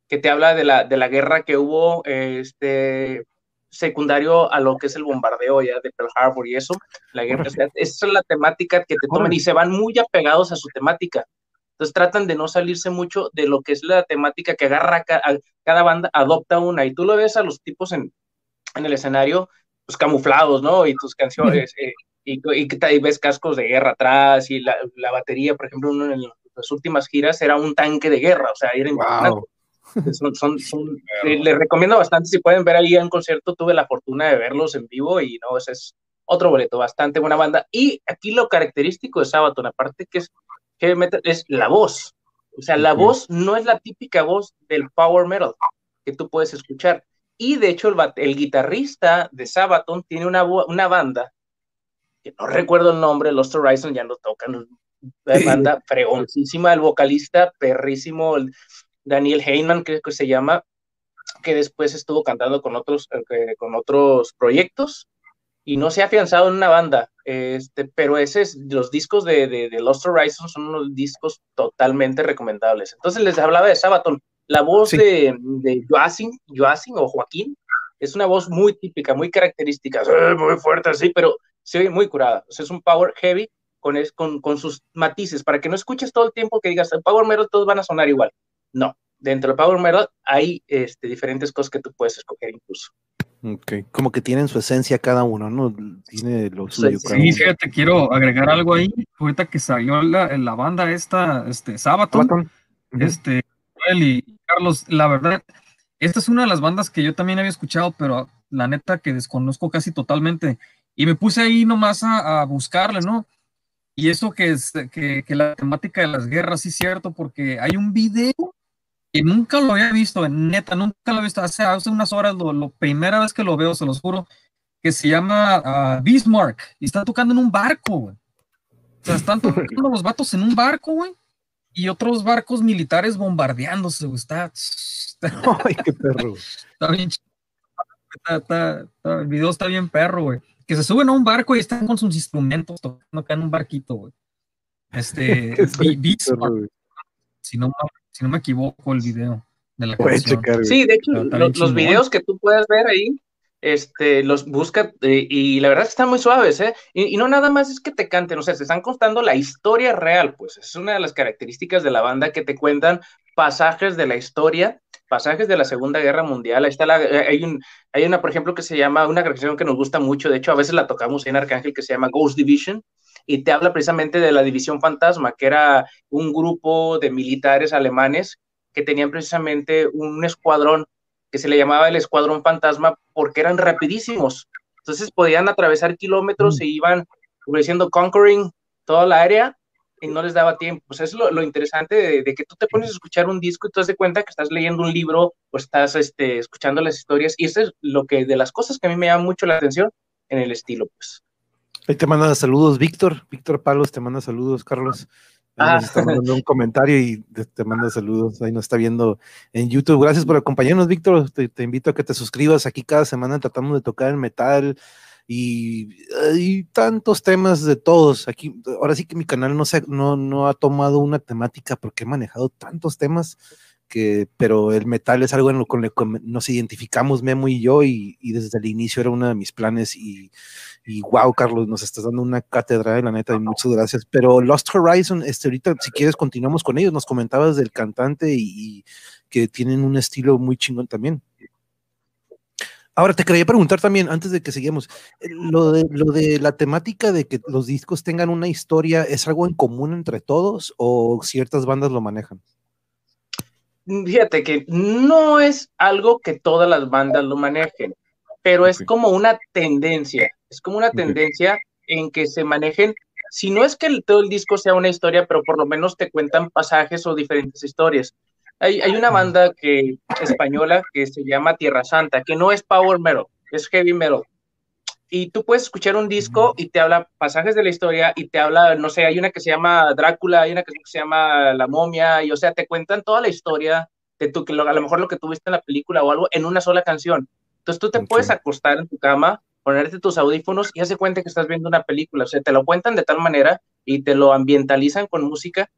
que te habla de la, de la guerra que hubo este, secundario a lo que es el bombardeo ya de Pearl Harbor y eso. La guerra, esa es la temática que te toman y se van muy apegados a su temática. Entonces tratan de no salirse mucho de lo que es la temática que agarra cada banda, adopta una. Y tú lo ves a los tipos en, en el escenario, pues camuflados, ¿no? Y tus canciones, eh, y, y, ves cascos de guerra atrás, y la, la batería, por ejemplo, uno en las últimas giras era un tanque de guerra, o sea, era wow. Son, son, son les, recomiendo bastante, si pueden ver ahí en concierto, tuve la fortuna de verlos en vivo y no, ese es otro boleto, bastante buena banda. Y aquí lo característico de Sabaton, aparte que es heavy metal, es la voz. O sea, la voz no es la típica voz del power metal que tú puedes escuchar. Y de hecho, el, guitarrista de Sabaton tiene una, una banda, que no recuerdo el nombre, Lost Horizon ya no tocan, banda fregoncísima, el vocalista perrísimo, Daniel Heyman, creo que se llama, que después estuvo cantando con otros, eh, con otros proyectos y no se ha afianzado en una banda, este, pero ese es, los discos de, de, Lost Horizon son unos discos totalmente recomendables. Entonces les hablaba de Sabaton, la voz de, de Joacin, o Joaquín es una voz muy típica, muy característica, muy fuerte así, pero se ve muy curada. O sea, es un power heavy con, con, con, sus matices, para que no escuches todo el tiempo que digas, el power metal todos van a sonar igual. No, dentro del power metal hay este, diferentes cosas que tú puedes escoger incluso. Ok, como que tienen su esencia cada uno, ¿no? Tiene lo suyo. Sí, fíjate, quiero agregar algo ahí. Ahorita que salió la, la banda esta, este, Sabaton, este, y Carlos, la verdad, esta es una de las bandas que yo también había escuchado, pero la neta que desconozco casi totalmente. Y me puse ahí nomás a, buscarle, ¿no? Y eso que es que, la temática de las guerras, sí es cierto, porque hay un video que nunca lo había visto, neta, nunca lo he visto. Hace, hace unas horas, lo, primera vez que lo veo, se los juro, que se llama uh, Bismarck y está tocando en un barco, güey. O sea, están tocando los vatos en un barco, güey y otros barcos militares bombardeándose, Está, Ay, qué perro. Está bien está, el video está bien perro, güey. Que se suben a un barco y están con sus instrumentos tocando acá en un barquito, güey. Este, si, no, si no me equivoco, el video de la canción. sí, de hecho, los videos que tú puedes ver ahí este, los busca eh, y la verdad es que están muy suaves, ¿eh? Y, no nada más es que te canten, o sea, se están contando la historia real, pues es una de las características de la banda que te cuentan pasajes de la historia, pasajes de la Segunda Guerra Mundial. Ahí está la, eh, hay, un, hay una, por ejemplo, que se llama, una canción que nos gusta mucho, de hecho a veces la tocamos en Arcángel, que se llama Ghost Division, y te habla precisamente de la División Fantasma, que era un grupo de militares alemanes que tenían precisamente un escuadrón que se le llamaba el Escuadrón Fantasma porque eran rapidísimos. Entonces podían atravesar kilómetros mm. e iban ofreciendo conquering toda la área y no les daba tiempo. Pues es lo, interesante de, que tú te pones a escuchar un disco y te das cuenta que estás leyendo un libro o estás este, escuchando las historias. Y eso es lo que de las cosas que a mí me llama mucho la atención en el estilo, pues. Ahí te manda saludos, Víctor. Víctor Palos te manda saludos, Carlos. Ah. está mandando un comentario y te, manda saludos. Ahí nos está viendo en YouTube. Gracias por acompañarnos, Víctor. Te, invito a que te suscribas. Aquí cada semana tratamos de tocar el metal y, hay tantos temas de todos. Aquí, ahora sí que mi canal no, se, no, no ha tomado una temática porque he manejado tantos temas que, pero el metal es algo en lo con lo que nos identificamos Memo y yo y, desde el inicio era uno de mis planes y, y, wow, Carlos, nos estás dando una cátedra, la neta, y muchas gracias. Pero Lost Horizon, este, ahorita si quieres continuamos con ellos, nos comentabas del cantante y, que tienen un estilo muy chingón también. Ahora, te quería preguntar también, antes de que sigamos, eh, lo de, lo de la temática de que los discos tengan una historia, ¿es algo en común entre todos o ciertas bandas lo manejan? Fíjate que no es algo que todas las bandas lo manejen, pero es como una tendencia, es como una tendencia en que se manejen, si no es que todo el disco sea una historia, pero por lo menos te cuentan pasajes o diferentes historias. Hay, hay una banda que, española que se llama Tierra Santa, que no es power metal, es heavy metal y tú puedes escuchar un disco y te habla pasajes de la historia y te habla, no sé, hay una que se llama Drácula, hay una que se llama La momia, y o sea, te cuentan toda la historia de tu, que a lo mejor lo que tuviste en la película o algo en una sola canción. Entonces tú te puedes acostar en tu cama, ponerte tus audífonos y hace cuenta que estás viendo una película, o sea, te lo cuentan de tal manera y te lo ambientalizan con música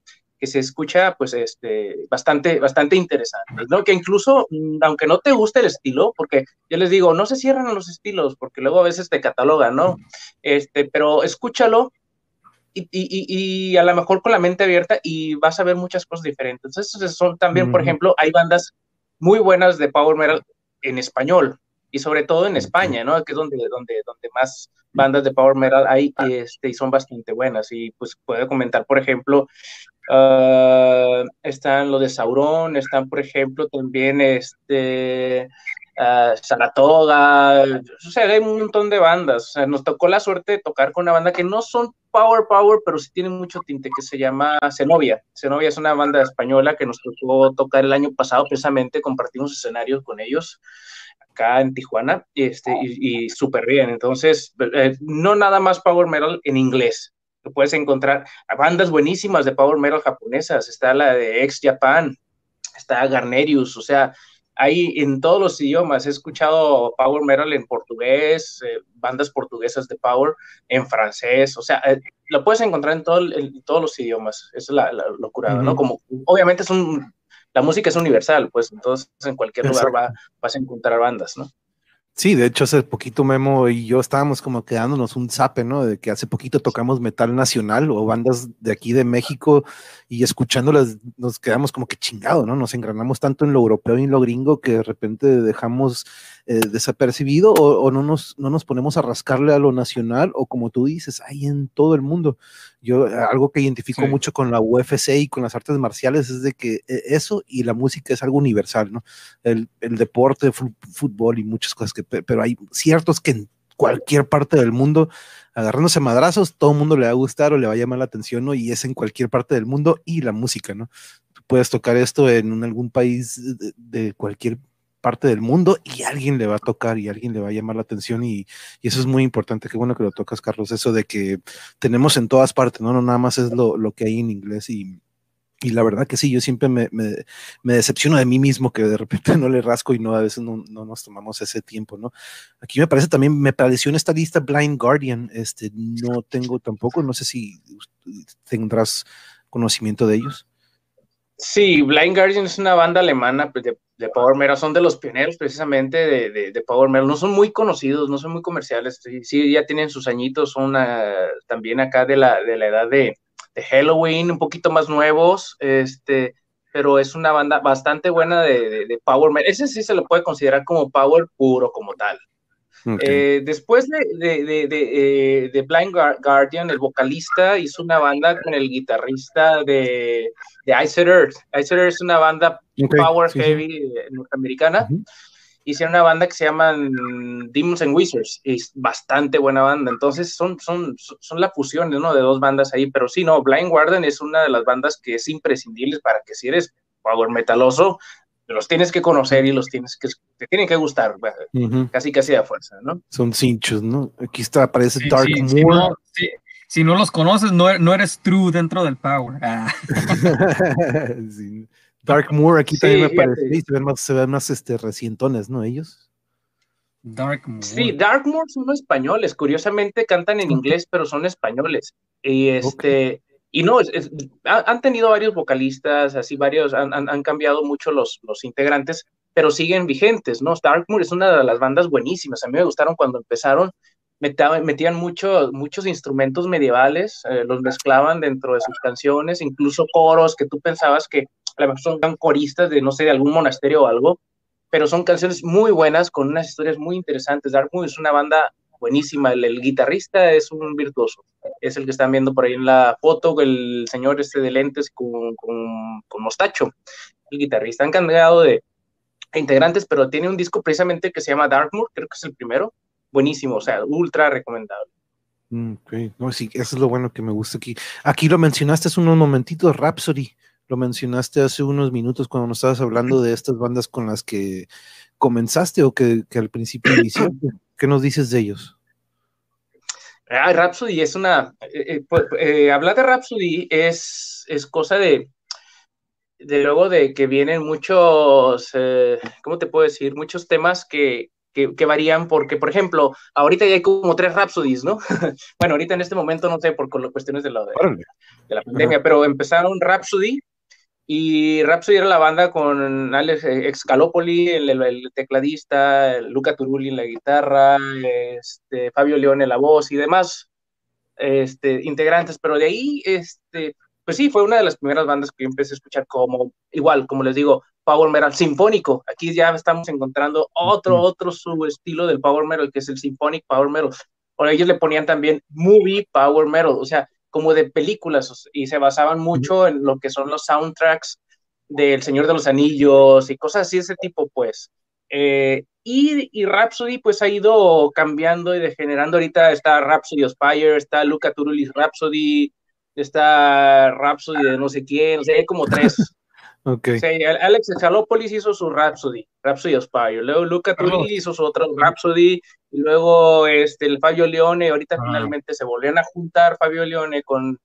que se escucha pues este, bastante, bastante interesante, ¿no? Que incluso, mm, aunque no te guste el estilo, porque yo les digo, no se cierran los estilos, porque luego a veces te catalogan, ¿no? Este, pero escúchalo y, y, y, a lo mejor con la mente abierta y vas a ver muchas cosas diferentes. Entonces, son también, por ejemplo, hay bandas muy buenas de Power Metal en español y sobre todo en España, ¿no? Que es donde, donde, donde más bandas de Power Metal hay este, y son bastante buenas. Y pues puedo comentar, por ejemplo, Uh, están los de Sauron, están, por ejemplo, también este, uh, Saratoga, o sea, hay un montón de bandas. O sea, nos tocó la suerte de tocar con una banda que no son Power Power, pero sí tienen mucho tinte, que se llama Zenobia. Zenobia es una banda española que nos tocó tocar el año pasado, precisamente compartimos escenarios con ellos acá en Tijuana, este, y, y súper bien. Entonces, eh, no nada más Power Metal en inglés, puedes encontrar bandas buenísimas de power metal japonesas, está la de Ex Japan, está Garnerius, o sea, hay en todos los idiomas, he escuchado power metal en portugués, eh, bandas portuguesas de power, en francés, o sea, eh, lo puedes encontrar en, todo, todos los idiomas, esa es la, locura, ¿no? Como, obviamente es un, la música es universal, pues entonces en cualquier lugar va, vas a encontrar bandas, ¿no? Sí, de hecho hace poquito Memo y yo estábamos como quedándonos un zape, ¿no? De que hace poquito tocamos metal nacional o bandas de aquí de México y escuchándolas nos quedamos como que chingado, ¿no? Nos engranamos tanto en lo europeo y en lo gringo que de repente dejamos eh, desapercibido o, no, nos, no nos ponemos a rascarle a lo nacional o como tú dices, hay en todo el mundo. Yo algo que identifico mucho con la UFC y con las artes marciales es de que eh, eso y la música es algo universal, ¿no? El, el deporte, fútbol y muchas cosas que, pero hay ciertos que en cualquier parte del mundo, agarrándose madrazos, todo el mundo le va a gustar o le va a llamar la atención, ¿no? Y es en cualquier parte del mundo y la música, ¿no? puedes tocar esto en algún país de, de cualquier parte del mundo y alguien le va a tocar y alguien le va a llamar la atención y, eso es muy importante, qué bueno que lo tocas, Carlos, eso de que tenemos en todas partes, no, no nada más es lo, que hay en inglés y, la verdad que sí, yo siempre me, decepciono de mí mismo que de repente no le rasco y no, a veces no, nos tomamos ese tiempo, ¿no? Aquí me parece también, me pareció en esta lista Blind Guardian, este, no tengo tampoco, no sé si tendrás conocimiento de ellos. Sí, Blind Guardian es una banda alemana pues, de de Power Metal, son de los pioneros precisamente de, de, Power Metal, no son muy conocidos, no son muy comerciales, sí, ya tienen sus añitos, son ah, también acá de la, de la edad de, Halloween, un poquito más nuevos, este, pero es una banda bastante buena de, Power Metal, ese sí se lo puede considerar como Power puro como tal. Eh, después de, de, de, eh, Blind Guardian, el vocalista hizo una banda con el guitarrista de, de Ice Earth. Ice Earth es una banda power heavy norteamericana. Hicieron una banda que se llama Demons and Wizards. Es bastante buena banda. Entonces son, son, son la fusión de dos bandas ahí. Pero sí, no, Blind Guardian es una de las bandas que es imprescindible para que si eres power metaloso, los tienes que conocer y los tienes que, te tienen que gustar, casi casi a fuerza, ¿no? Son cinchos, ¿no? Aquí está, aparece Dark Moor. Si no, los conoces, no, no, eres true dentro del Power. Ah. Dark Moor aquí también me parece, se ven más, se ven más este, recientones, ¿no? Ellos. Dark Moor. Sí, Dark Moor son españoles, curiosamente cantan en inglés, pero son españoles. Y este, y no, han tenido varios vocalistas, así varios, han, cambiado mucho los, integrantes, pero siguen vigentes, ¿no? Darkmoor es una de las bandas buenísimas, a mí me gustaron cuando empezaron, metían, metían mucho, muchos instrumentos medievales, eh, los mezclaban dentro de sus canciones, incluso coros que tú pensabas que a son coristas de, no sé, de algún monasterio o algo, pero son canciones muy buenas, con unas historias muy interesantes. Darkmoor es una banda buenísima, el, guitarrista es un virtuoso, es el que están viendo por ahí en la foto, el señor este de lentes con, con, con mostacho, el guitarrista encargado de integrantes, pero tiene un disco precisamente que se llama Darkmoor, creo que es el primero, buenísimo, o sea, ultra recomendable. Mm, no, sí, eso es lo bueno que me gusta aquí. Aquí lo mencionaste hace unos momentitos, Rhapsody, lo mencionaste hace unos minutos cuando nos estabas hablando de estas bandas con las que comenzaste o que, al principio iniciaste. ¿Qué nos dices de ellos? Ah, Rhapsody es una. Eh, eh, pues, eh, hablar de Rhapsody es, es cosa de, de luego de que vienen muchos, eh, ¿cómo te puedo decir? Muchos temas que, que, varían porque, por ejemplo, ahorita ya hay como tres Rhapsodies, ¿no? bueno, ahorita en este momento no sé por las cuestiones de la, de, la pandemia, pero empezaron Rhapsody y Rhapsody era la banda con Alex Excalopoli, el, el, tecladista, Luca Turulli en la guitarra, este, Fabio León en la voz y demás este, integrantes, pero de ahí, este, pues sí, fue una de las primeras bandas que yo empecé a escuchar como, igual, como les digo, power metal sinfónico. Aquí ya estamos encontrando otro, otro subestilo del power metal, que es el symphonic power metal. Por ellos le ponían también movie power metal, o sea, como de películas, y se basaban mucho en lo que son los soundtracks del Señor de los Anillos y cosas así, ese tipo, pues. Eh, y, y, Rhapsody pues ha ido cambiando y degenerando. Ahorita está Rhapsody of Fire, está Luca Turulis Rhapsody, está Rhapsody de no sé quién, o sea, hay como tres. Okay. Alex Echalopolis hizo su Rhapsody, Rhapsody of Fire. Luego Luca Turilli hizo su otro Rhapsody. Y luego este, el Fabio Leone. Ahorita ah. finalmente se volvieron a juntar Fabio Leone con,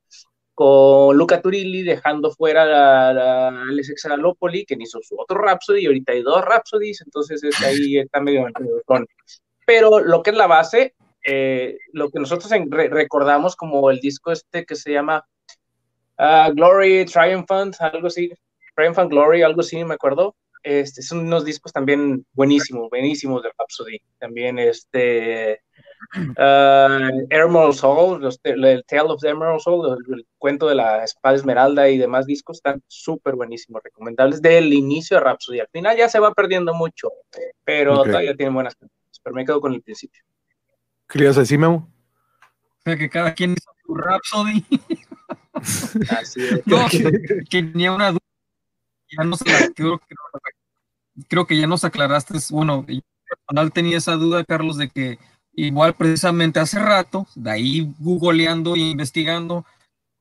con Luca Turilli, dejando fuera a, Alex Echalopolis, que hizo su otro Rhapsody. Y ahorita hay dos Rhapsodies. Entonces es ahí está medio con. Pero lo que es la base eh, lo que nosotros recordamos como el disco este que se llama uh, Glory Triumphant, algo así, Triumphant Glory, algo así, me acuerdo. Este, son unos discos también buenísimos, buenísimos de Rhapsody. También este uh, Emerald Soul, el Tale of the Emerald Soul, el, cuento de la espada esmeralda y demás discos están súper buenísimos, recomendables del inicio de Rhapsody. Al final ya se va perdiendo mucho, pero todavía tienen buenas canciones. Pero me quedo con el principio. ¿Qué le ibas a decir, Memo? O sea, que cada quien hizo su Rhapsody. no, que, tenía una duda. Ya creo, creo, que ya nos aclaraste. Bueno, yo personal tenía esa duda, Carlos, de que igual precisamente hace rato, de ahí googleando e investigando,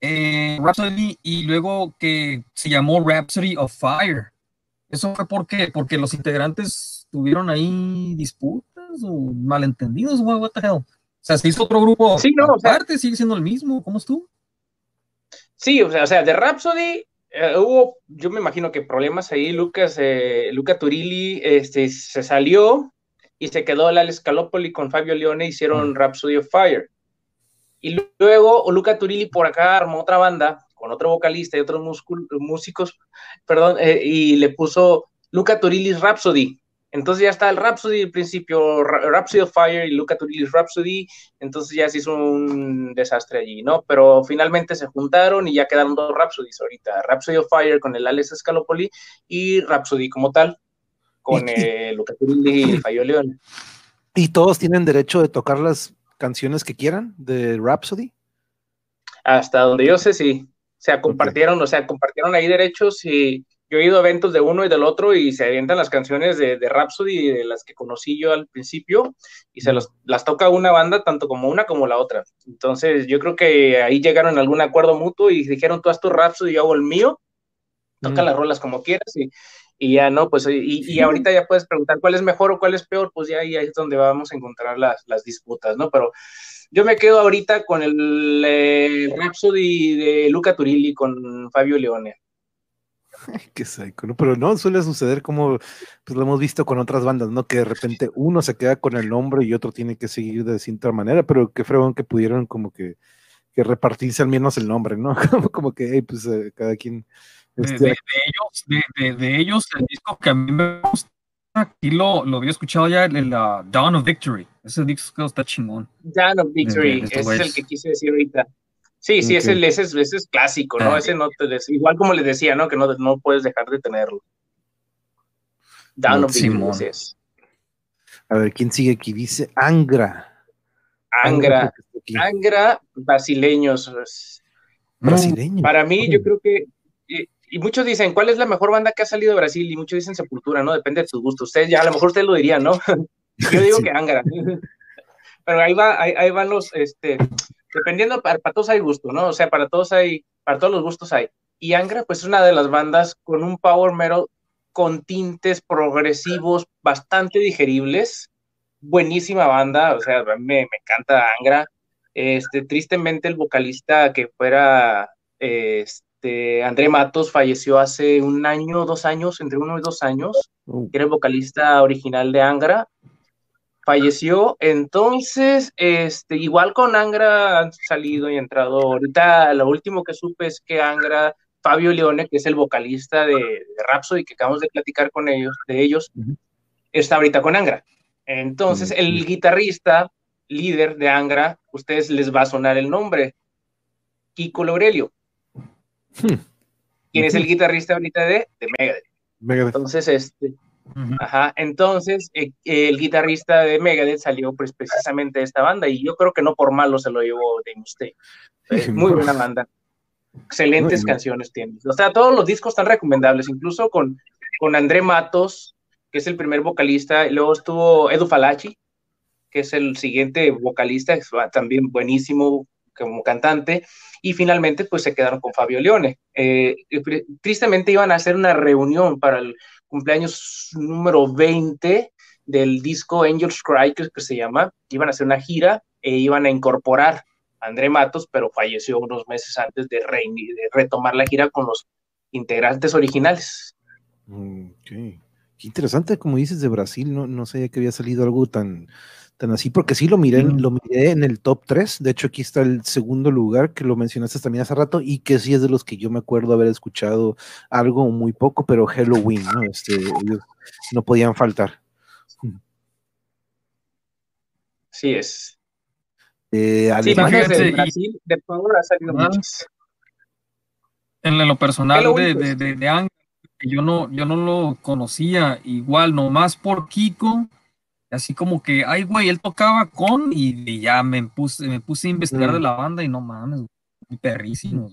eh, Rhapsody y luego que se llamó Rhapsody of Fire. ¿Eso fue por qué? Porque los integrantes tuvieron ahí disputas o malentendidos, what the hell. O sea, se hizo otro grupo sí, no, aparte, sigue siendo el mismo, ¿cómo estuvo? Sí, o sea, o sea de Rhapsody eh, hubo, yo me imagino que problemas ahí, Lucas, eh, Luca Turilli, este, se salió y se quedó el Alex Calopoli con Fabio Leone, hicieron mm. Rhapsody of Fire. Y luego Luca Turilli por acá armó otra banda con otro vocalista y otros músicos, perdón, eh, y le puso Luca Turilli's Rhapsody. Entonces ya está el Rhapsody al principio, Rhapsody of Fire y Luca Turilli's Rhapsody, entonces ya se hizo un desastre allí, ¿no? Pero finalmente se juntaron y ya quedaron dos Rhapsodies ahorita, Rhapsody of Fire con el Alex Scalopoli y Rhapsody como tal, con el Luca Turilli y Fabio León. ¿Y todos tienen derecho de tocar las canciones que quieran de Rhapsody? Hasta donde yo sé, sí. O sea, compartieron, o sea, compartieron ahí derechos y yo he ido a eventos de uno y del otro y se avientan las canciones de, de Rhapsody, de las que conocí yo al principio, y se las toca una banda, tanto como una como la otra. Entonces, yo creo que ahí llegaron a algún acuerdo mutuo y dijeron, tú haz tu Rhapsody, yo hago el mío, toca las rolas como quieras y, y, ya no, pues, y, y, ahorita ya puedes preguntar cuál es mejor o cuál es peor, pues ya ahí es donde vamos a encontrar las, las disputas, ¿no? Pero yo me quedo ahorita con el eh, Rhapsody de Luca Turilli, con Fabio Leone. Qué psycho, ¿no? Pero no, suele suceder como pues lo hemos visto con otras bandas, ¿no? Que de repente uno se queda con el nombre y otro tiene que seguir de cierta manera, pero qué fregón que pudieron como que, que repartirse al menos el nombre, ¿no? como que, pues, eh, cada quien... Este... De, ellos, de, ellos, el disco que a mí me gusta, aquí lo, lo había escuchado ya, el, la Dawn of Victory. Ese disco está chingón. Dawn of Victory, ese es el que quise decir ahorita. Sí, sí, ese, ese, ese, es clásico, ¿no? Ah. Ese no te igual como les decía, ¿no? Que no, no puedes dejar de tenerlo. Dawn of es. A ver, ¿quién sigue aquí? Dice Angra. Angra. Angra, brasileños. Brasileños. Para mí, yo creo que. Y, muchos dicen, ¿cuál es la mejor banda que ha salido de Brasil? Y muchos dicen Sepultura, ¿no? Depende de sus gustos. Ustedes ya, a lo mejor ustedes lo dirían, ¿no? yo digo que Angra. Pero ahí va, ahí, van los, este, dependiendo, para, para, todos hay gusto, ¿no? O sea, para todos hay, para todos los gustos hay. Y Angra, pues es una de las bandas con un power metal con tintes progresivos bastante digeribles. Buenísima banda, o sea, me, me encanta Angra. Este, tristemente el vocalista que fuera este, André Matos falleció hace un año, dos años, entre uno y dos años, uh. que era el vocalista original de Angra. Falleció, entonces, este, igual con Angra han salido y entrado. Ahorita lo último que supe es que Angra Fabio Leone, que es el vocalista de, de Rhapsody, que acabamos de platicar con ellos, de ellos, está ahorita con Angra. Entonces, el guitarrista líder de Angra, ustedes les va a sonar el nombre, Kiko Laurelio. Hmm. ¿Quién es el guitarrista ahorita de, de Megadeth? Entonces, este, ajá, entonces eh, el guitarrista de Megadeth salió pues precisamente de esta banda y yo creo que no por malo se lo llevó de usted. muy buena banda. Excelentes canciones tiene. O sea, todos los discos están recomendables, incluso con, con André Matos, que es el primer vocalista, y luego estuvo Edu Falachi, que es el siguiente vocalista, también buenísimo como cantante, y finalmente pues se quedaron con Fabio Leone. Eh, tristemente iban a hacer una reunión para el cumpleaños número 20 del disco Angels Cry, que, se llama, iban a hacer una gira e iban a incorporar André Matos, pero falleció unos meses antes de, retomar la gira con los integrantes originales. Qué interesante, como dices, de Brasil, no, no sabía que había salido algo tan, tan así, porque sí lo miré, lo miré en el top 3, de hecho aquí está el segundo lugar, que lo mencionaste también hace rato, y que sí es de los que yo me acuerdo haber escuchado algo muy poco, pero Halloween, ¿no? Este, no podían faltar. Sí es. Eh, sí, de Brasil, de Power ha salido muchos. En lo personal de, de, de, de yo no, yo no lo conocía igual, nomás por Kiko, así como que, ay, güey, él tocaba con, y, ya me puse, me puse a investigar de la banda y no mames, perrísimo.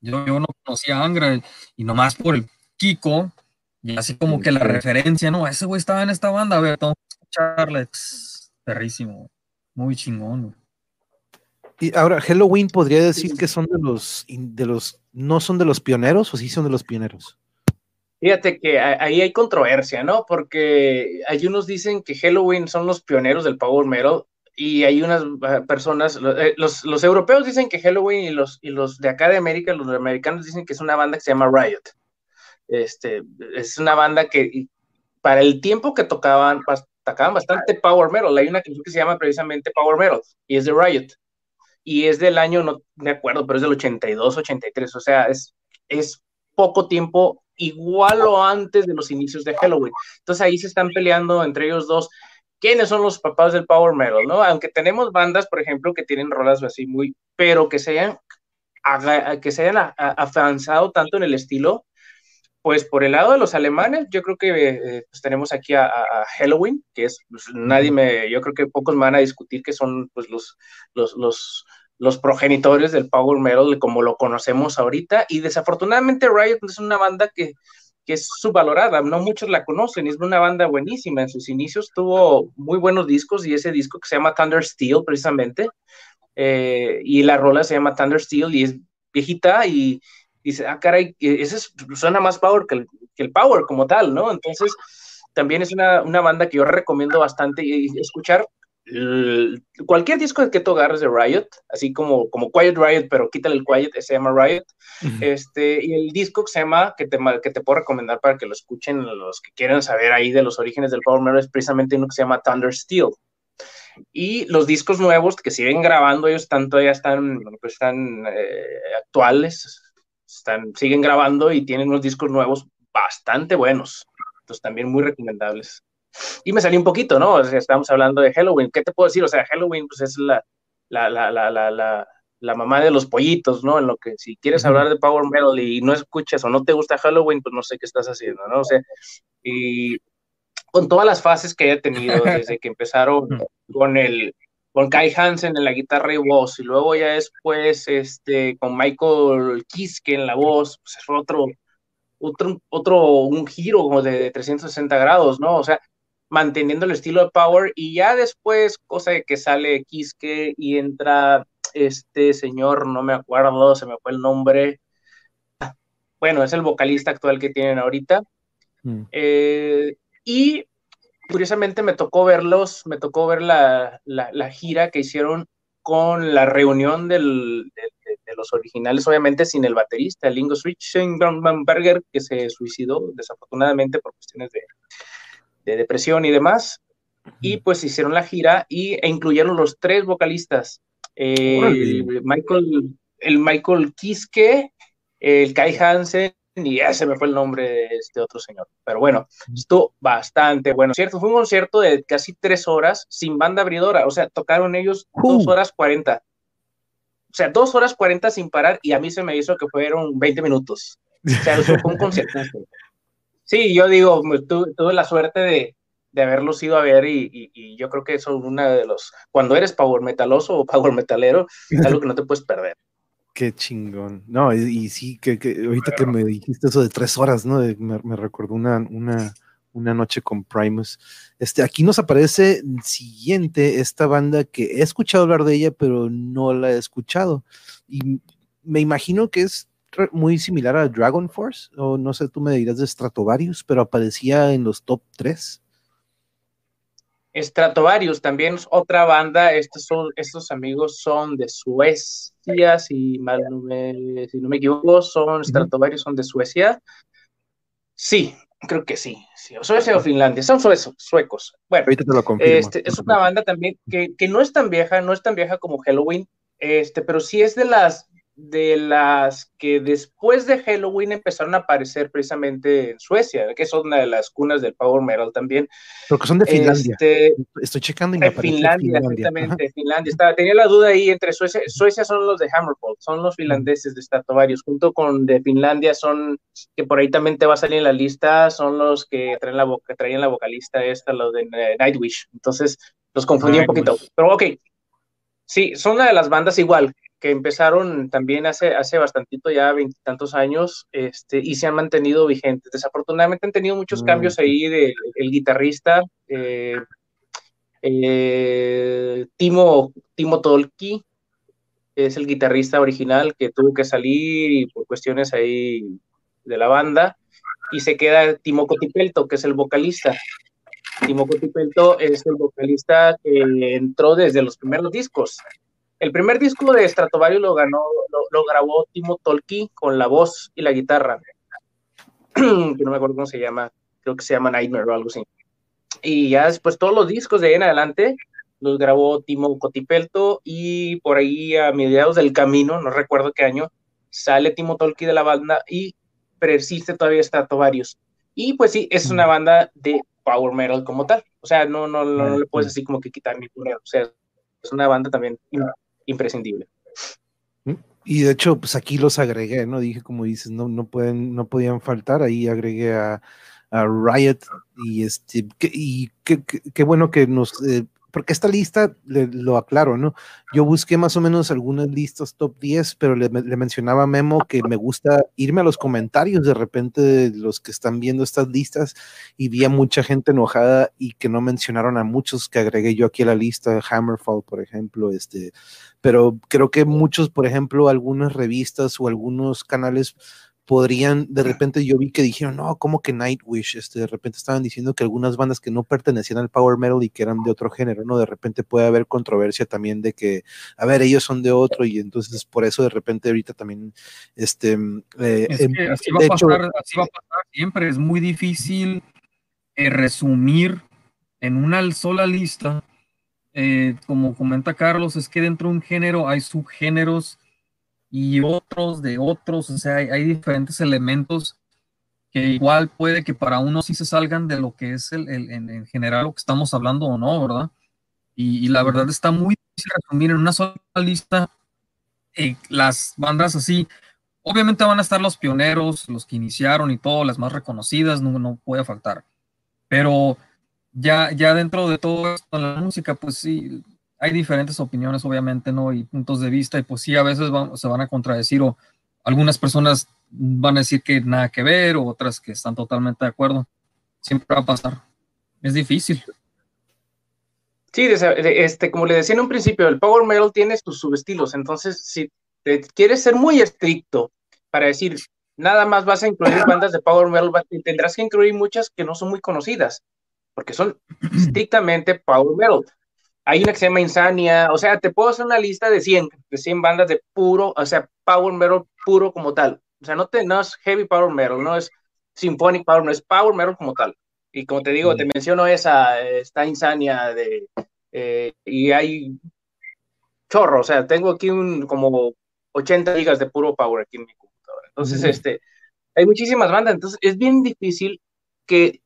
Yo, yo no conocía a Angra, y nomás por el Kiko, y así como que la referencia, no, ese güey estaba en esta banda, a ver, escucharle, perrísimo, muy chingón, güey. Y ahora, Halloween podría decir que son de los, de los, no son de los pioneros o sí son de los pioneros. Fíjate que ahí hay controversia, ¿no? Porque hay unos dicen que Halloween son los pioneros del Power Metal y hay unas ah, personas, eh, los, los, europeos dicen que Halloween y los, y los de acá de América, los americanos dicen que es una banda que se llama Riot. Este, es una banda que para el tiempo que tocaban, tocaban bastante Power Metal. Hay una canción que se llama precisamente Power Metal y es de Riot y es del año, no me acuerdo, pero es del 82, 83, o sea, es, es poco tiempo igual o antes de los inicios de Halloween. Entonces ahí se están peleando entre ellos dos quiénes son los papás del power metal, ¿no? Aunque tenemos bandas, por ejemplo, que tienen rolas así muy, pero que se hayan, que se hayan avanzado tanto en el estilo, pues por el lado de los alemanes, yo creo que eh, pues tenemos aquí a, Halloween, que es, pues, nadie me, yo creo que pocos me van a discutir que son pues los, los, los, los progenitores del power metal como lo conocemos ahorita, y desafortunadamente Riot es una banda que, que es subvalorada, no muchos la conocen, es una banda buenísima, en sus inicios tuvo muy buenos discos, y ese disco que se llama Thunder Steel precisamente, eh, y la rola se llama Thunder Steel, y es viejita, y dice, ah, caray, e-, ese suena más power que el, que el, power como tal, ¿no? Entonces, también es una, una banda que yo recomiendo bastante escuchar. Cualquier disco que tú agarres de Riot, así como, como Quiet Riot, pero quítale el Quiet, se llama Riot. este, y el disco que se llama, que te, que te puedo recomendar para que lo escuchen los que quieran saber ahí de los orígenes del Power Metal, es precisamente uno que se llama Thunder Steel. Y los discos nuevos que siguen grabando, ellos están, todavía están, pues están eh, actuales, están, siguen grabando y tienen unos discos nuevos bastante buenos. Entonces también muy recomendables. Y me salí un poquito, ¿no? O sea, estamos hablando de Halloween. ¿Qué te puedo decir? O sea, Halloween pues es la, la, la, la, la, la mamá de los pollitos, ¿no? En lo que si quieres hablar de Power Metal y no escuchas o no te gusta Halloween, pues no sé qué estás haciendo, ¿no? O sea, y con todas las fases que haya tenido, desde que empezaron con el con Kai Hansen en la guitarra y voz, y luego ya después este, con Michael Kiske en la voz, pues es otro, otro, otro, un giro como de 360 grados, ¿no? O sea, manteniendo el estilo de Power, y ya después, cosa de que sale Kiske y entra este señor, no me acuerdo, se me fue el nombre. Bueno, es el vocalista actual que tienen ahorita. Mm. Eh, y curiosamente me tocó verlos, me tocó ver la, gira que hicieron con la reunión de, los originales, obviamente sin el baterista, Lingo Berger, que se suicidó desafortunadamente por cuestiones de, depresión y demás. Y pues hicieron la gira y, e incluyeron los tres vocalistas, el Michael, el Michael Kiske, el Kai Hansen y ya se me fue el nombre de este otro señor. Pero bueno, estuvo bastante bueno. Cierto, fue un concierto de casi tres horas sin banda abridora, o sea, tocaron ellos dos horas cuarenta. O sea, dos horas cuarenta sin parar y a mí se me hizo que fueron 20 minutos. O sea, fue un concierto. Sí, yo digo, tuve la suerte de, de haberlos ido a ver y, yo creo que eso es una de los, cuando eres power metaloso o power metalero, algo que no te puedes perder. Qué chingón. No, y, sí, que, ahorita que me dijiste eso de tres horas, ¿no? me, recordó una, una, una noche con Primus. Este, aquí nos aparece siguiente esta banda que he escuchado hablar de ella, pero no la he escuchado. Y me imagino que es muy similar a Dragon Force, o no sé, tú me dirás de Stratovarius, pero aparecía en los top 3. Stratovarius también es otra banda. Estos, son, estos amigos son de Suecia, si, mal no me, si no me equivoco, son Stratovarius, son de Suecia. Sí, creo que sí. sí. Suecia o Finlandia, son suecos. suecos. Bueno, este, es una banda también que, que, no es tan vieja, no es tan vieja como Halloween, este, pero sí es de las de las que después de Halloween empezaron a aparecer precisamente en Suecia, que es una de las cunas del Power Metal también. Porque son de Finlandia. Este, Estoy checando y me Finlandia, Finlandia, Finlandia. Estaba, tenía la duda ahí entre Suecia. Suecia son los de Hammerfall, son los finlandeses de Stratovarius, junto con de Finlandia son, que por ahí también te va a salir en la lista, son los que traen la, que traían la vocalista esta, los de Nightwish. Entonces, los confundí un poquito. Pero ok, sí, son una de las bandas igual, que empezaron también hace, hace bastantito, ya veintitantos años, este, y se han mantenido vigentes. Desafortunadamente han tenido muchos cambios ahí de el guitarrista, eh, eh, Timo, Timo Tolki, es el guitarrista original que tuvo que salir y por cuestiones ahí de la banda, y se queda Timo Cotipelto, que es el vocalista. Timo Cotipelto es el vocalista que entró desde los primeros discos. El primer disco de Stratovarius lo ganó, lo, grabó Timo Tolki con la voz y la guitarra. que no me acuerdo cómo se llama, creo que se llama Nightmare o algo así. Y ya después todos los discos de ahí en adelante los grabó Timo Cotipelto y por ahí a mediados del camino, no recuerdo qué año, sale Timo Tolki de la banda y persiste todavía Stratovarius. Y pues sí, es una banda de power metal como tal. O sea, no, no, no, le puedes así como que quitar ni poner. O sea, es una banda también imprescindible. Y de hecho, pues aquí los agregué, ¿no? Dije, como dices, no, no pueden, no podían faltar. Ahí agregué a, Riot y este, y qué bueno que nos eh, porque esta lista, lo aclaro, ¿no? Yo busqué más o menos algunas listas top 10, pero le, mencionaba a Memo que me gusta irme a los comentarios de repente de los que están viendo estas listas y vi a mucha gente enojada y que no mencionaron a muchos que agregué yo aquí a la lista, Hammerfall, por ejemplo, este, pero creo que muchos, por ejemplo, algunas revistas o algunos canales podrían, de repente yo vi que dijeron, no, como que Nightwish, este, de repente estaban diciendo que algunas bandas que no pertenecían al Power Metal y que eran de otro género, ¿no? De repente puede haber controversia también de que, a ver, ellos son de otro y entonces por eso de repente ahorita también, este... Eh, em, así, va a pasar, así va a pasar siempre, es muy difícil eh, resumir en una sola lista eh, como comenta Carlos, es que dentro de un género hay subgéneros y otros de otros, o sea, hay, diferentes elementos que igual puede que para uno sí se salgan de lo que es el, en, general lo que estamos hablando o no, ¿verdad? Y, la verdad está muy difícil resumir en una sola lista eh, las bandas así. Obviamente van a estar los pioneros, los que iniciaron y todo, las más reconocidas, no, no puede faltar. Pero ya, ya dentro de todo esto, la música, pues sí, hay diferentes opiniones, obviamente, ¿no? Y puntos de vista, y pues sí, a veces se van a contradecir, o algunas personas van a decir que nada que ver, o otras que están totalmente de acuerdo. Siempre va a pasar. Es difícil. Sí, este, como le decía en un principio, el power metal tiene sus subestilos, entonces si te quieres ser muy estricto para decir, nada más vas a incluir bandas de power metal, tendrás que incluir muchas que no son muy conocidas porque son estrictamente power metal. Hay una que se llama Insania, o sea, te puedo hacer una lista de 100, de 100 bandas de puro, o sea, power metal puro como tal. O sea, no, te, no es heavy power metal, no es symphonic power metal, es power metal como tal. Y como te digo, te menciono esa, está Insania de, eh, y hay chorro, o sea, tengo aquí un, como 80 gigas de puro power aquí en mi computadora. Entonces, este, hay muchísimas bandas, entonces es bien difícil que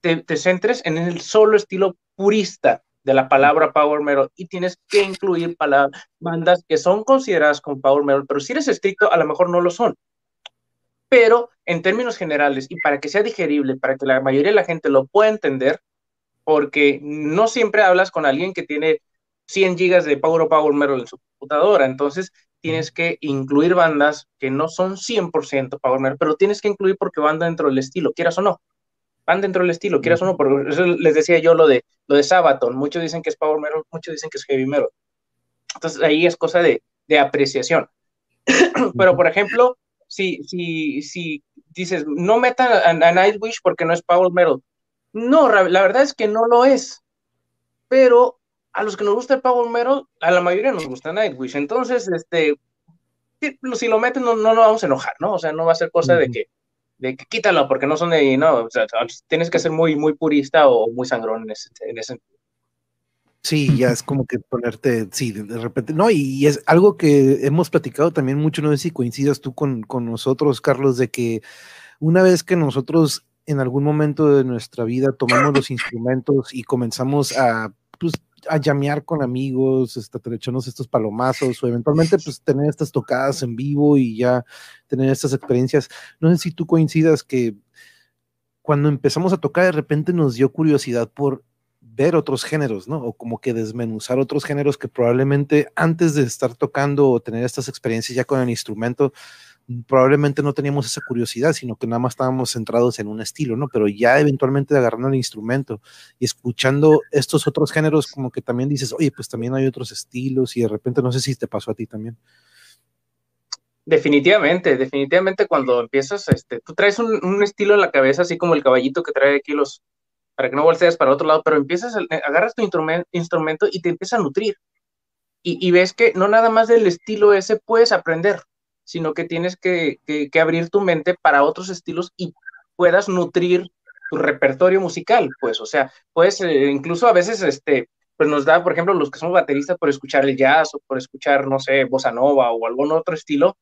te, centres en el solo estilo purista de la palabra power metal y tienes que incluir bandas que son consideradas como power metal, pero si eres estricto, a lo mejor no lo son. Pero en términos generales y para que sea digerible, para que la mayoría de la gente lo pueda entender, porque no siempre hablas con alguien que tiene 100 gigas de power o power metal en su computadora, entonces tienes que incluir bandas que no son 100% power metal, pero tienes que incluir porque van dentro del estilo, quieras o no van dentro del estilo, quieras o no, por eso les decía yo lo de, lo de Sabaton, muchos dicen que es power metal, muchos dicen que es heavy metal. Entonces ahí es cosa de, de apreciación. Pero por ejemplo, si, si, si dices, no metan a, Nightwish porque no es power metal. No, la verdad es que no lo es. Pero a los que nos gusta el power metal, a la mayoría nos gusta Nightwish. Entonces, este, si lo meten no, no nos vamos a enojar, ¿no? O sea, no va a ser cosa de que de que quítalo porque no son de, no, o sea, tienes que ser muy, muy purista o muy sangrón en ese, en ese. Sí, ya es como que ponerte, sí, de repente, no, y, es algo que hemos platicado también mucho, no sé si coincidas tú con, con nosotros, Carlos, de que una vez que nosotros en algún momento de nuestra vida tomamos los instrumentos y comenzamos a, pues, a llamear con amigos, este, echarnos estos palomazos o eventualmente pues tener estas tocadas en vivo y ya tener estas experiencias. No sé si tú coincidas que cuando empezamos a tocar de repente nos dio curiosidad por ver otros géneros, ¿no? O como que desmenuzar otros géneros que probablemente antes de estar tocando o tener estas experiencias ya con el instrumento, probablemente no teníamos esa curiosidad, sino que nada más estábamos centrados en un estilo, ¿no? Pero ya eventualmente agarrando el instrumento y escuchando estos otros géneros, como que también dices, oye, pues también hay otros estilos y de repente no sé si te pasó a ti también. Definitivamente, definitivamente cuando empiezas, este, tú traes un, estilo en la cabeza, así como el caballito que trae aquí los, para que no voltees para otro lado, pero empiezas, agarras tu instrumento, y te empieza a nutrir. Y, y ves que no nada más del estilo ese puedes aprender, sino que tienes que, abrir tu mente para otros estilos y puedas nutrir tu repertorio musical, pues, o sea, pues incluso a veces, este, pues nos da, por ejemplo, los que somos bateristas por escuchar el jazz o por escuchar, no sé, bossa nova o algún otro estilo,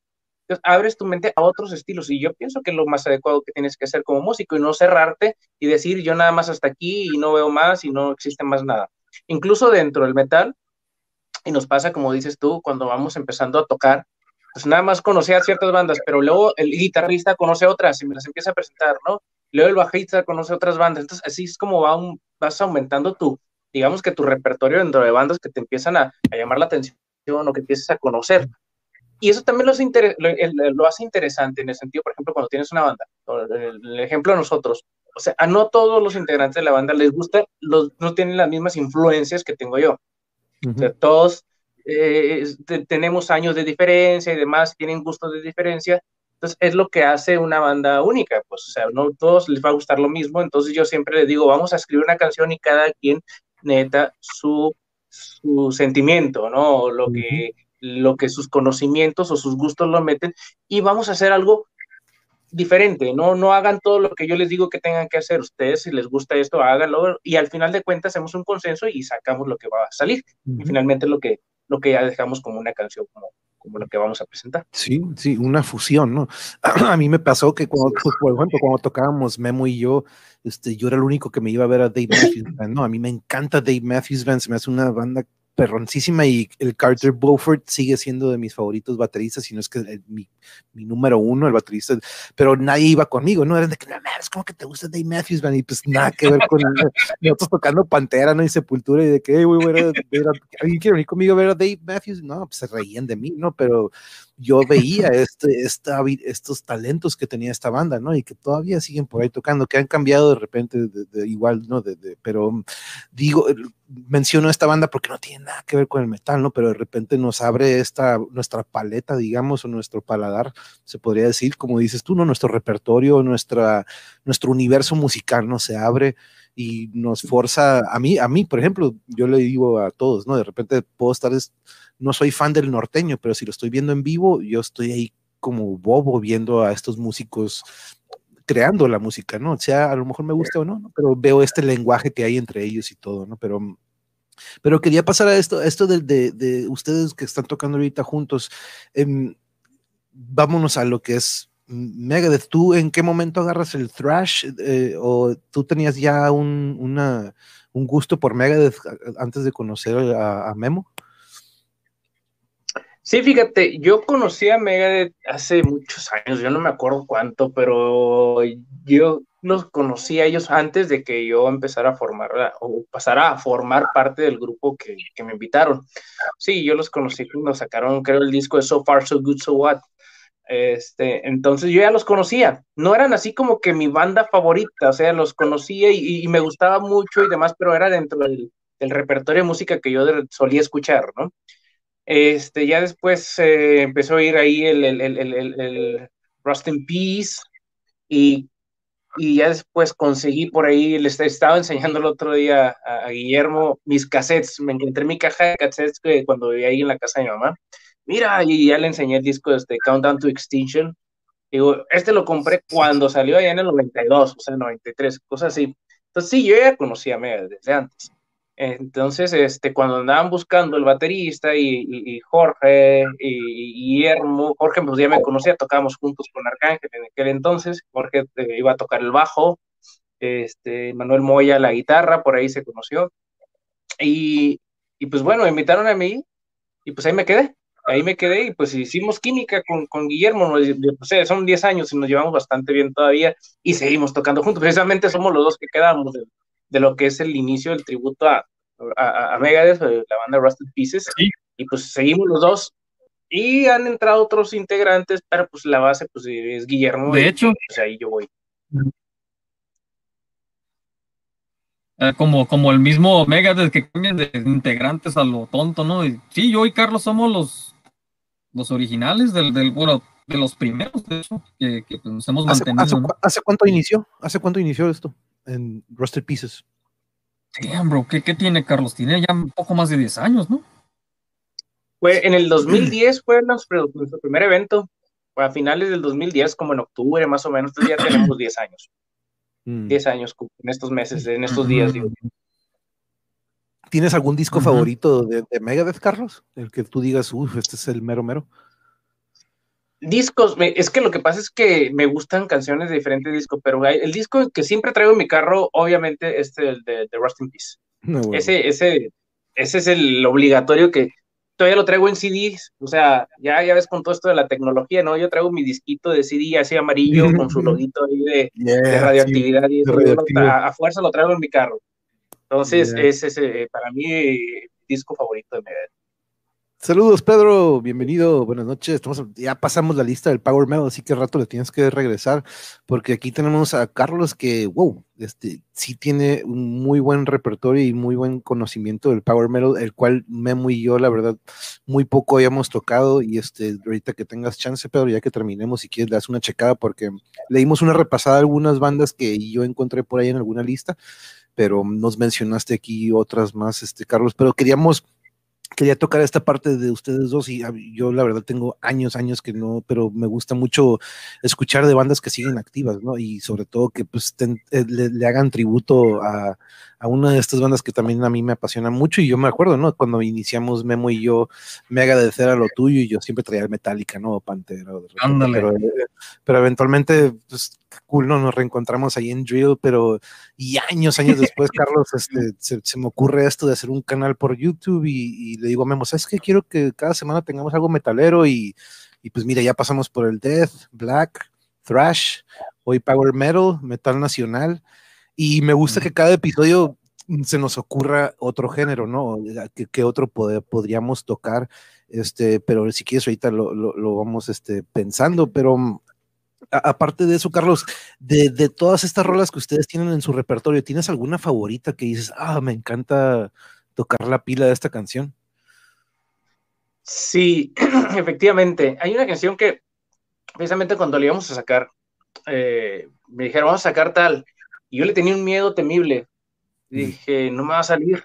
entonces abres tu mente a otros estilos y yo pienso que es lo más adecuado que tienes que hacer como músico y no cerrarte y decir yo nada más hasta aquí y no veo más y no existe más nada. Incluso dentro del metal, y nos pasa como dices tú, cuando vamos empezando a tocar, pues nada más conocía ciertas bandas, pero luego el guitarrista conoce otras y me las empieza a presentar, ¿no? Luego el bajista conoce otras bandas, entonces así es como va vas aumentando tu, digamos que tu repertorio dentro de bandas que te empiezan a, llamar la atención o que empiezas a conocer. Y eso también lo hace, lo, hace interesante en el sentido, por ejemplo, cuando tienes una banda, el, ejemplo de nosotros, o sea, a no todos los integrantes de la banda les gusta, los, no tienen las mismas influencias que tengo yo. O sea, todos eh, tenemos años de diferencia y demás, tienen gustos de diferencia, entonces es lo que hace una banda única, pues, o sea, no todos les va a gustar lo mismo, entonces yo siempre les digo, vamos a escribir una canción y cada quien neta su, su sentimiento, ¿no? Lo que, lo que sus conocimientos o sus gustos lo meten y vamos a hacer algo diferente, no, no hagan todo lo que yo les digo que tengan que hacer. Ustedes, si les gusta esto, háganlo y al final de cuentas hacemos un consenso y sacamos lo que va a salir. Y finalmente lo que, lo que ya dejamos como una canción, como, como lo que vamos a presentar. Sí, sí, una fusión, ¿no? A mí me pasó que cuando, por ejemplo, cuando tocábamos Memo y yo, este, yo era el único que me iba a ver a Dave Matthews Band, ¿no? A mí me encanta Dave Matthews Band, se me hace una banda perroncísima y el Carter Beaufort sigue siendo de mis favoritos bateristas, y no es que mi, mi, número uno, el baterista, pero nadie iba conmigo, ¿no? Eran de que, no, es como que te gusta Dave Matthews Band, y pues nada que ver con nosotros tocando Pantera, ¿no? Y Sepultura, y de que, güey, ¿alguien quiere venir conmigo a ver a Dave Matthews? No, pues se reían de mí, ¿no? Pero yo veía este, esta, estos talentos que tenía esta banda, ¿no? Y que todavía siguen por ahí tocando, que han cambiado de repente, de, igual, ¿no? De, pero digo, menciono esta banda porque no tiene nada que ver con el metal, ¿no? Pero de repente nos abre esta, nuestra paleta, digamos, o nuestro paladar, se podría decir, como dices tú, ¿no? Nuestro repertorio, nuestra, nuestro universo musical, ¿no? Se abre y nos forza, a mí, a mí, por ejemplo, yo le digo a todos, ¿no? De repente puedo estar no soy fan del norteño, pero si lo estoy viendo en vivo, yo estoy ahí como bobo viendo a estos músicos creando la música, ¿no? O sea, a lo mejor me gusta o no, pero veo este lenguaje que hay entre ellos y todo, ¿no? Pero, pero quería pasar a esto, esto de, de, ustedes que están tocando ahorita juntos. Em, vámonos a lo que es Megadeth. ¿Tú en qué momento agarras el thrash? Eh, ¿O tú tenías ya un, un gusto por Megadeth antes de conocer a Memo? Sí, fíjate, yo conocí a Megadeth hace muchos años, yo no me acuerdo cuánto, pero yo los conocí a ellos antes de que yo empezara a formar o pasara a formar parte del grupo que, me invitaron. Sí, yo los conocí cuando sacaron, creo, el disco de So Far, So Good, So What. Este, entonces yo ya los conocía, no eran así como que mi banda favorita, o sea, los conocía y, me gustaba mucho y demás, pero era dentro del, del repertorio de música que yo solía escuchar, ¿no? Este, ya después eh, empezó a ir ahí el, el, el, el, Rust in Peace y, y, ya después conseguí por ahí, les estaba enseñando el otro día a, Guillermo mis cassettes, me encontré mi caja de cassettes que cuando vivía ahí en la casa de mi mamá. Mira, y ya le enseñé el disco de este Countdown to Extinction. Digo, este lo compré cuando salió allá en el 92, o sea, 93, cosas así. Entonces sí, yo ya conocía a Mega desde antes. Entonces, este, cuando andaban buscando el baterista y, Jorge y, Guillermo, Jorge pues ya me conocía, tocábamos juntos con Arcángel en aquel entonces, Jorge eh, iba a tocar el bajo, este, Manuel Moya la guitarra, por ahí se conoció, y, pues bueno, me invitaron a mí, y pues ahí me quedé, ahí me quedé, y pues hicimos química con, con Guillermo, pues, son 10 años y nos llevamos bastante bien todavía, y seguimos tocando juntos, precisamente somos los dos que quedamos de lo que es el inicio del tributo a, a, Megadeth, eh, la banda Rusted Pieces, y pues seguimos los dos. Y han entrado otros integrantes, pero pues la base pues es Guillermo. De hecho, pues ahí yo voy. Eh, como, como el mismo Megadeth que cambian de integrantes a lo tonto, ¿no? Y, sí, yo y Carlos somos los, los originales del, del bueno, de los primeros, de hecho, que, que pues, nos hemos mantenido. ¿Hace, cuánto inició? ¿Hace cuánto inició esto en Rusted Pieces? Sí, bro, ¿qué, tiene Carlos? Tiene ya un poco más de 10 años, ¿no? Fue en el 2010 fue nuestro, primer evento, fue a finales del 2010, como en octubre más o menos, entonces ya tenemos 10 años. 10 mm. años en estos meses, en estos días, digo. ¿Tienes algún disco favorito de, de, Megadeth, Carlos? El que tú digas, uff, este es el mero mero. Discos, es que lo que pasa es que me gustan canciones de diferentes discos, pero el disco que siempre traigo en mi carro, obviamente, es el de, de Rust in Peace. ese, ese, ese es el obligatorio que todavía lo traigo en CDs, o sea, ya, ya ves con todo esto de la tecnología, ¿no? Yo traigo mi disquito de CD así amarillo con su loguito ahí de, radioactividad y a, fuerza lo traigo en mi carro. Entonces, ese es eh, para mí el disco favorito de Megadeth. Saludos, Pedro. Bienvenido. Buenas noches. Estamos, ya pasamos la lista del Power Metal, así que rato le tienes que regresar, porque aquí tenemos a Carlos que, wow, este, sí tiene un muy buen repertorio y muy buen conocimiento del Power Metal, el cual Memo y yo, la verdad, muy poco habíamos tocado. Y este, ahorita que tengas chance, Pedro, ya que terminemos, si quieres, le das una checada, porque leímos una repasada de algunas bandas que yo encontré por ahí en alguna lista, pero nos mencionaste aquí otras más, este, Carlos, pero queríamos quería tocar esta parte de ustedes dos y yo la verdad tengo años, años que no, pero me gusta mucho escuchar de bandas que siguen activas, ¿no? Y sobre todo que pues eh, le, hagan tributo a, a, una de estas bandas que también a mí me apasiona mucho y yo me acuerdo, ¿no? Cuando iniciamos Memo y yo, me agradecer a lo tuyo y yo siempre traía Metallica, ¿no? O Pantera. Pero, eh, pero eventualmente, pues cool, ¿no? Nos reencontramos ahí en Drill, pero y años, años después, Carlos, este, se, me ocurre esto de hacer un canal por YouTube y, le digo a Memo, ¿sabes qué? Quiero que cada semana tengamos algo metalero y, y pues mira, ya pasamos por el Death, Black, Thrash, hoy Power Metal, Metal Nacional, y me gusta que cada episodio se nos ocurra otro género, ¿no? Que, otro podríamos tocar, este, pero si quieres ahorita lo, lo, lo vamos este, pensando, pero aparte de eso, Carlos, de, todas estas rolas que ustedes tienen en su repertorio, ¿tienes alguna favorita que dices, ah, me encanta tocar la pila de esta canción? Sí, efectivamente. Hay una canción que precisamente cuando le íbamos a sacar, eh, me dijeron, vamos a sacar tal, y yo le tenía un miedo temible. Dije, no me va a salir.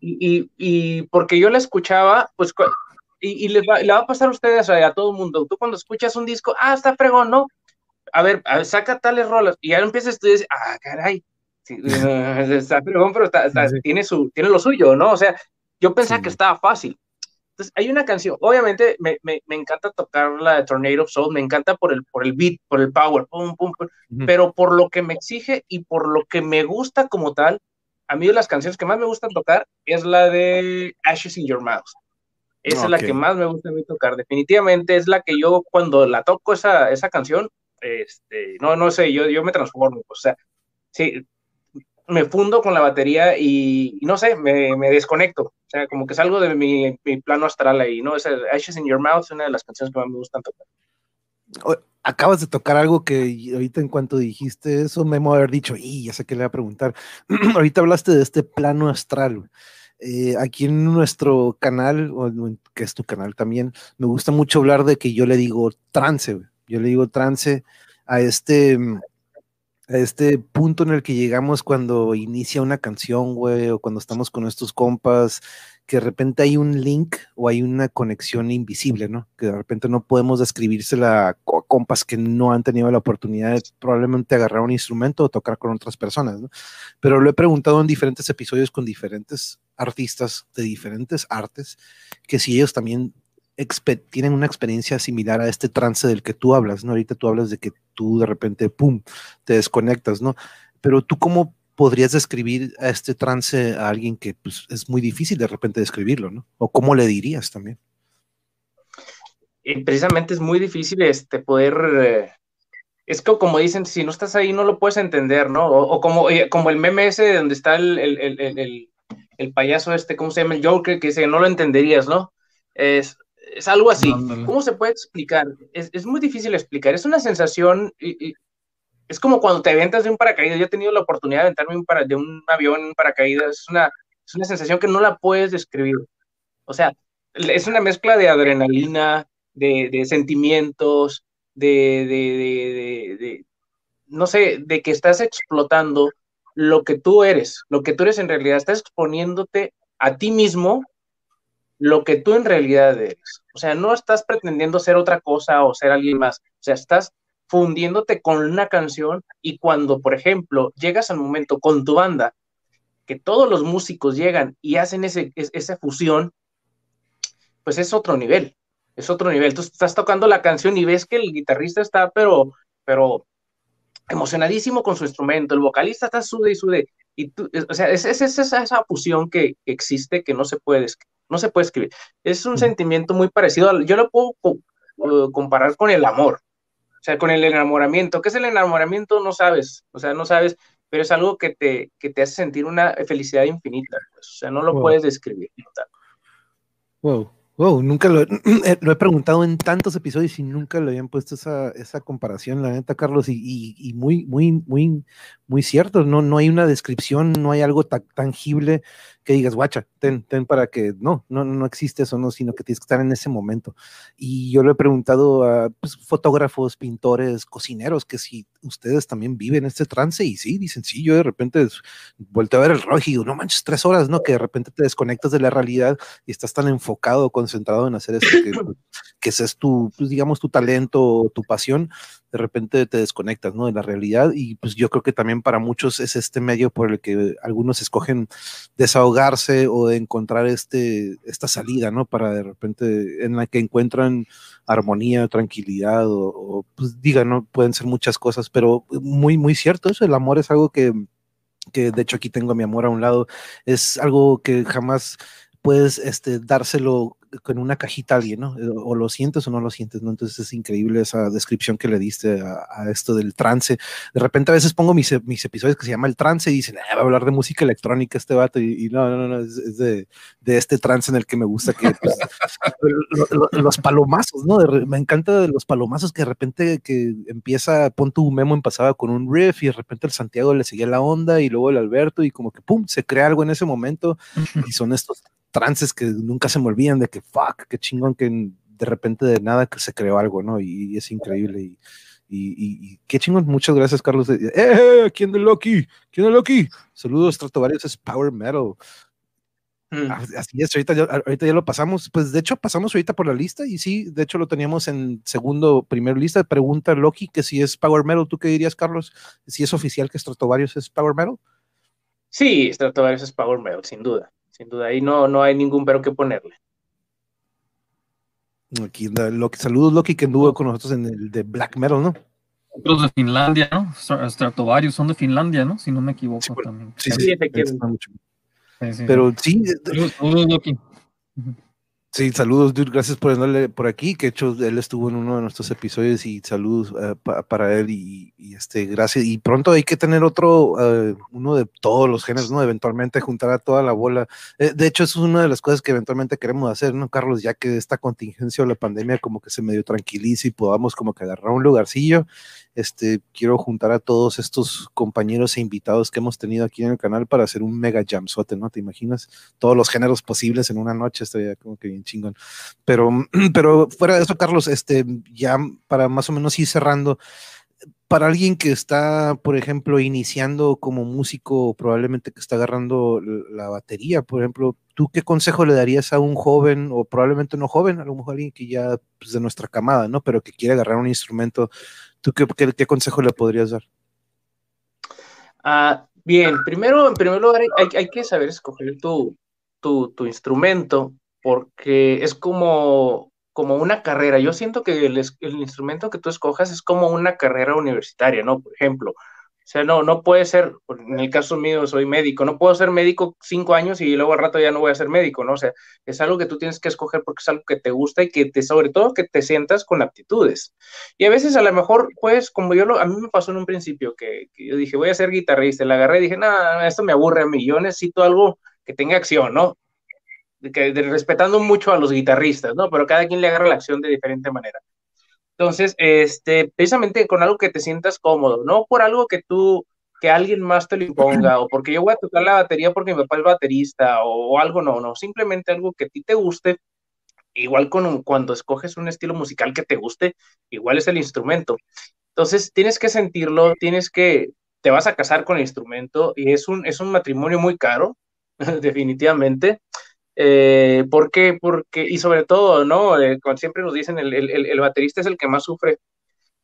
Y, y porque yo la escuchaba, pues y, le va a pasar a ustedes, a todo el mundo. Tú cuando escuchas un disco, ah, está fregón, ¿no? A ver, saca tales rolas. Y ya empiezas tú y dices, ah, caray, está fregón, pero Tiene, su, tiene lo suyo, ¿no? O sea, yo pensaba que estaba fácil. Entonces, hay una canción, obviamente me, me, me, encanta tocar la de Tornado of Soul, me encanta por el, por el beat, por el power, pum, pum, pero por lo que me exige y por lo que me gusta como tal, a mí de las canciones que más me gustan tocar es la de Ashes in Your Mouth. Esa es la que más me gusta a mí tocar. Definitivamente es la que yo cuando la toco esa, esa canción, este, no, no sé, yo, yo me transformo. O sea, sí, me fundo con la batería y, no sé, me, me, desconecto. O sea, como que salgo de mi, mi plano astral ahí, ¿no? Esa Ashes in Your Mouth es una de las canciones que más me gustan tocar. Acabas de tocar algo que ahorita en cuanto dijiste eso, me haber dicho, y ya sé que le voy a preguntar. ahorita hablaste de este plano astral. Eh, aquí en nuestro canal, o que es tu canal también, me gusta mucho hablar de que yo le digo trance, yo le digo trance a este, a este punto en el que llegamos cuando inicia una canción, güey, o cuando estamos con estos compas, que de repente hay un link o hay una conexión invisible, ¿no? Que de repente no podemos describírsela a compas que no han tenido la oportunidad de probablemente agarrar un instrumento o tocar con otras personas, ¿no? Pero lo he preguntado en diferentes episodios con diferentes artistas de diferentes artes, que si ellos también tienen una experiencia similar a este trance del que tú hablas, ¿no? Ahorita tú hablas de que tú de repente, ¡pum!, te desconectas, ¿no? Pero tú cómo podrías describir a este trance a alguien que pues, es muy difícil de repente describirlo, ¿no? ¿O cómo le dirías también? Y precisamente es muy difícil este, poder... Eh, es que como dicen, si no estás ahí no lo puedes entender, ¿no? O, como, como el meme ese donde está el, el, el, payaso este, ¿cómo se llama? El Joker, que dice, no lo entenderías, ¿no? Es, es algo así. ¿Cómo se puede explicar? Es, es, muy difícil explicar. Es una sensación, y, es como cuando te avientas de un paracaídas. Yo he tenido la oportunidad de aventarme un de un avión en paracaídas. Es una, es una sensación que no la puedes describir. O sea, es una mezcla de adrenalina, de, de sentimientos, de, de, de, no sé, de que estás explotando lo que tú eres, lo que tú eres en realidad. Estás exponiéndote a ti mismo lo que tú en realidad eres. O sea, no estás pretendiendo ser otra cosa o ser alguien más. O sea, estás fundiéndote con una canción y cuando, por ejemplo, llegas al momento con tu banda, que todos los músicos llegan y hacen ese, esa fusión, pues es otro nivel, es otro nivel. Tú estás tocando la canción y ves que el guitarrista está, pero, pero emocionadísimo con su instrumento, el vocalista está sude y sude, y tú, o sea, es, es, esa fusión que, existe que no se puede, no se puede escribir. Es un sentimiento muy parecido, yo lo puedo uh, comparar con el amor. O sea, con el enamoramiento. ¿Qué es el enamoramiento? No sabes. O sea, no sabes, pero es algo que te, que te hace sentir una felicidad infinita. Pues. O sea, no lo puedes describir. Wow. Wow, nunca lo, eh, lo, he preguntado en tantos episodios y nunca le habían puesto esa, esa comparación, la neta, Carlos, y, y, muy, muy, muy, muy cierto. No, no hay una descripción, no hay algo tangible que digas, guacha, ten, ten para que no, no, no existe eso, no, sino que tienes que estar en ese momento. Y yo le he preguntado a pues, fotógrafos, pintores, cocineros, que si ustedes también viven este trance, y sí, dicen, sí, yo de repente vuelto a ver el reloj y digo, no manches, tres horas, ¿no? Que de repente te desconectas de la realidad y estás tan enfocado, concentrado en hacer eso, que, que ese es tu, pues, digamos, tu talento, tu pasión, de repente te desconectas, ¿no? De la realidad y pues yo creo que también para muchos es este medio por el que algunos escogen o de encontrar este, esta salida, ¿no? Para de repente en la que encuentran armonía, tranquilidad o, pues diga, ¿no? Pueden ser muchas cosas, pero muy, muy cierto eso, el amor es algo que, que de hecho aquí tengo a mi amor a un lado, es algo que jamás puedes este, dárselo con una cajita a alguien, ¿no? O lo sientes o no lo sientes, ¿no? Entonces es increíble esa descripción que le diste a, esto del trance. De repente a veces pongo mis, mis, episodios que se llama el trance y dicen, ah, va a hablar de música electrónica este vato y, no, no, no, es, de, de, este trance en el que me gusta que pues, los palomazos, ¿no? me encanta de los palomazos que de repente que empieza, pon tu memo en pasada con un riff y de repente el Santiago le seguía la onda y luego el Alberto y como que pum, se crea algo en ese momento y son estos trances que nunca se me olvidan de que fuck, qué chingón que de repente de nada que se creó algo, ¿no? Y, es increíble. Y, y, qué chingón, muchas gracias, Carlos. ¡Eh! eh ¿Quién de Loki? ¿Quién de Loki? Saludos, Stratovarius es Power Metal. Mm. Así es, ahorita ya, ahorita ya lo pasamos. Pues de hecho, pasamos ahorita por la lista y sí, de hecho lo teníamos en segundo, primero lista. Pregunta Loki que si es Power Metal. ¿Tú qué dirías, Carlos? ¿Si es oficial que Stratovarius es Power Metal? Sí, Stratovarius es Power Metal, sin duda sin duda, ahí no, no hay ningún pero que ponerle. Aquí, Loki, saludos Loki que anduvo con nosotros en el de Black Metal, ¿no? Otros de Finlandia, ¿no? Stratovarius son de Finlandia, ¿no? Si no me equivoco sí, también. Sí, sí, sí, Pero sí. Saludos, Loki. Sí, saludos, dude. Gracias por andarle por aquí. Que hecho él estuvo en uno de nuestros episodios y saludos eh, para él y, este, gracias. Y pronto hay que tener otro, eh, uno de todos los géneros, ¿no? Eventualmente juntar a toda la bola. Eh, de hecho, es una de las cosas que eventualmente queremos hacer, ¿no, Carlos? Ya que esta contingencia o la pandemia como que se medio tranquilice y podamos como que agarrar un lugarcillo este, quiero juntar a todos estos compañeros e invitados que hemos tenido aquí en el canal para hacer un mega jamsote, ¿no? ¿Te imaginas? Todos los géneros posibles en una noche, estaría como que chingón. Pero, pero fuera de eso, Carlos, este, ya para más o menos ir cerrando, para alguien que está, por ejemplo, iniciando como músico, probablemente que está agarrando la batería, por ejemplo, ¿tú qué consejo le darías a un joven, o probablemente no joven, a lo mejor alguien que ya pues, de nuestra camada, ¿no? Pero que quiere agarrar un instrumento ¿Tú qué, consejo le podrías dar? Ah, bien, primero, en primer lugar, hay, que saber escoger tu, tu, instrumento, porque es como, como una carrera. Yo siento que el, el, instrumento que tú escojas es como una carrera universitaria, ¿no? Por ejemplo, o sea, no, no puede ser, en el caso mío soy médico, no puedo ser médico cinco años y luego al rato ya no voy a ser médico, ¿no? O sea, es algo que tú tienes que escoger porque es algo que te gusta y que te, sobre todo, que te sientas con aptitudes. Y a veces a lo mejor, pues, como yo lo, a mí me pasó en un principio que, yo dije, voy a ser guitarrista, la agarré y dije, nada, esto me aburre a mí, yo necesito algo que tenga acción, ¿no? Que, respetando mucho a los guitarristas, ¿no? Pero cada quien le agarra la acción de diferente manera. Entonces, este, precisamente con algo que te sientas cómodo, no por algo que tú, que alguien más te lo imponga, o porque yo voy a tocar la batería porque mi papá es baterista, o, algo, no, no, simplemente algo que a ti te guste, igual con cuando escoges un estilo musical que te guste, igual es el instrumento. Entonces, tienes que sentirlo, tienes que, te vas a casar con el instrumento, y es un, es un matrimonio muy caro, definitivamente, eh, ¿Por qué? Porque, y sobre todo, ¿no? Eh, siempre nos dicen, el, el, el, baterista es el que más sufre,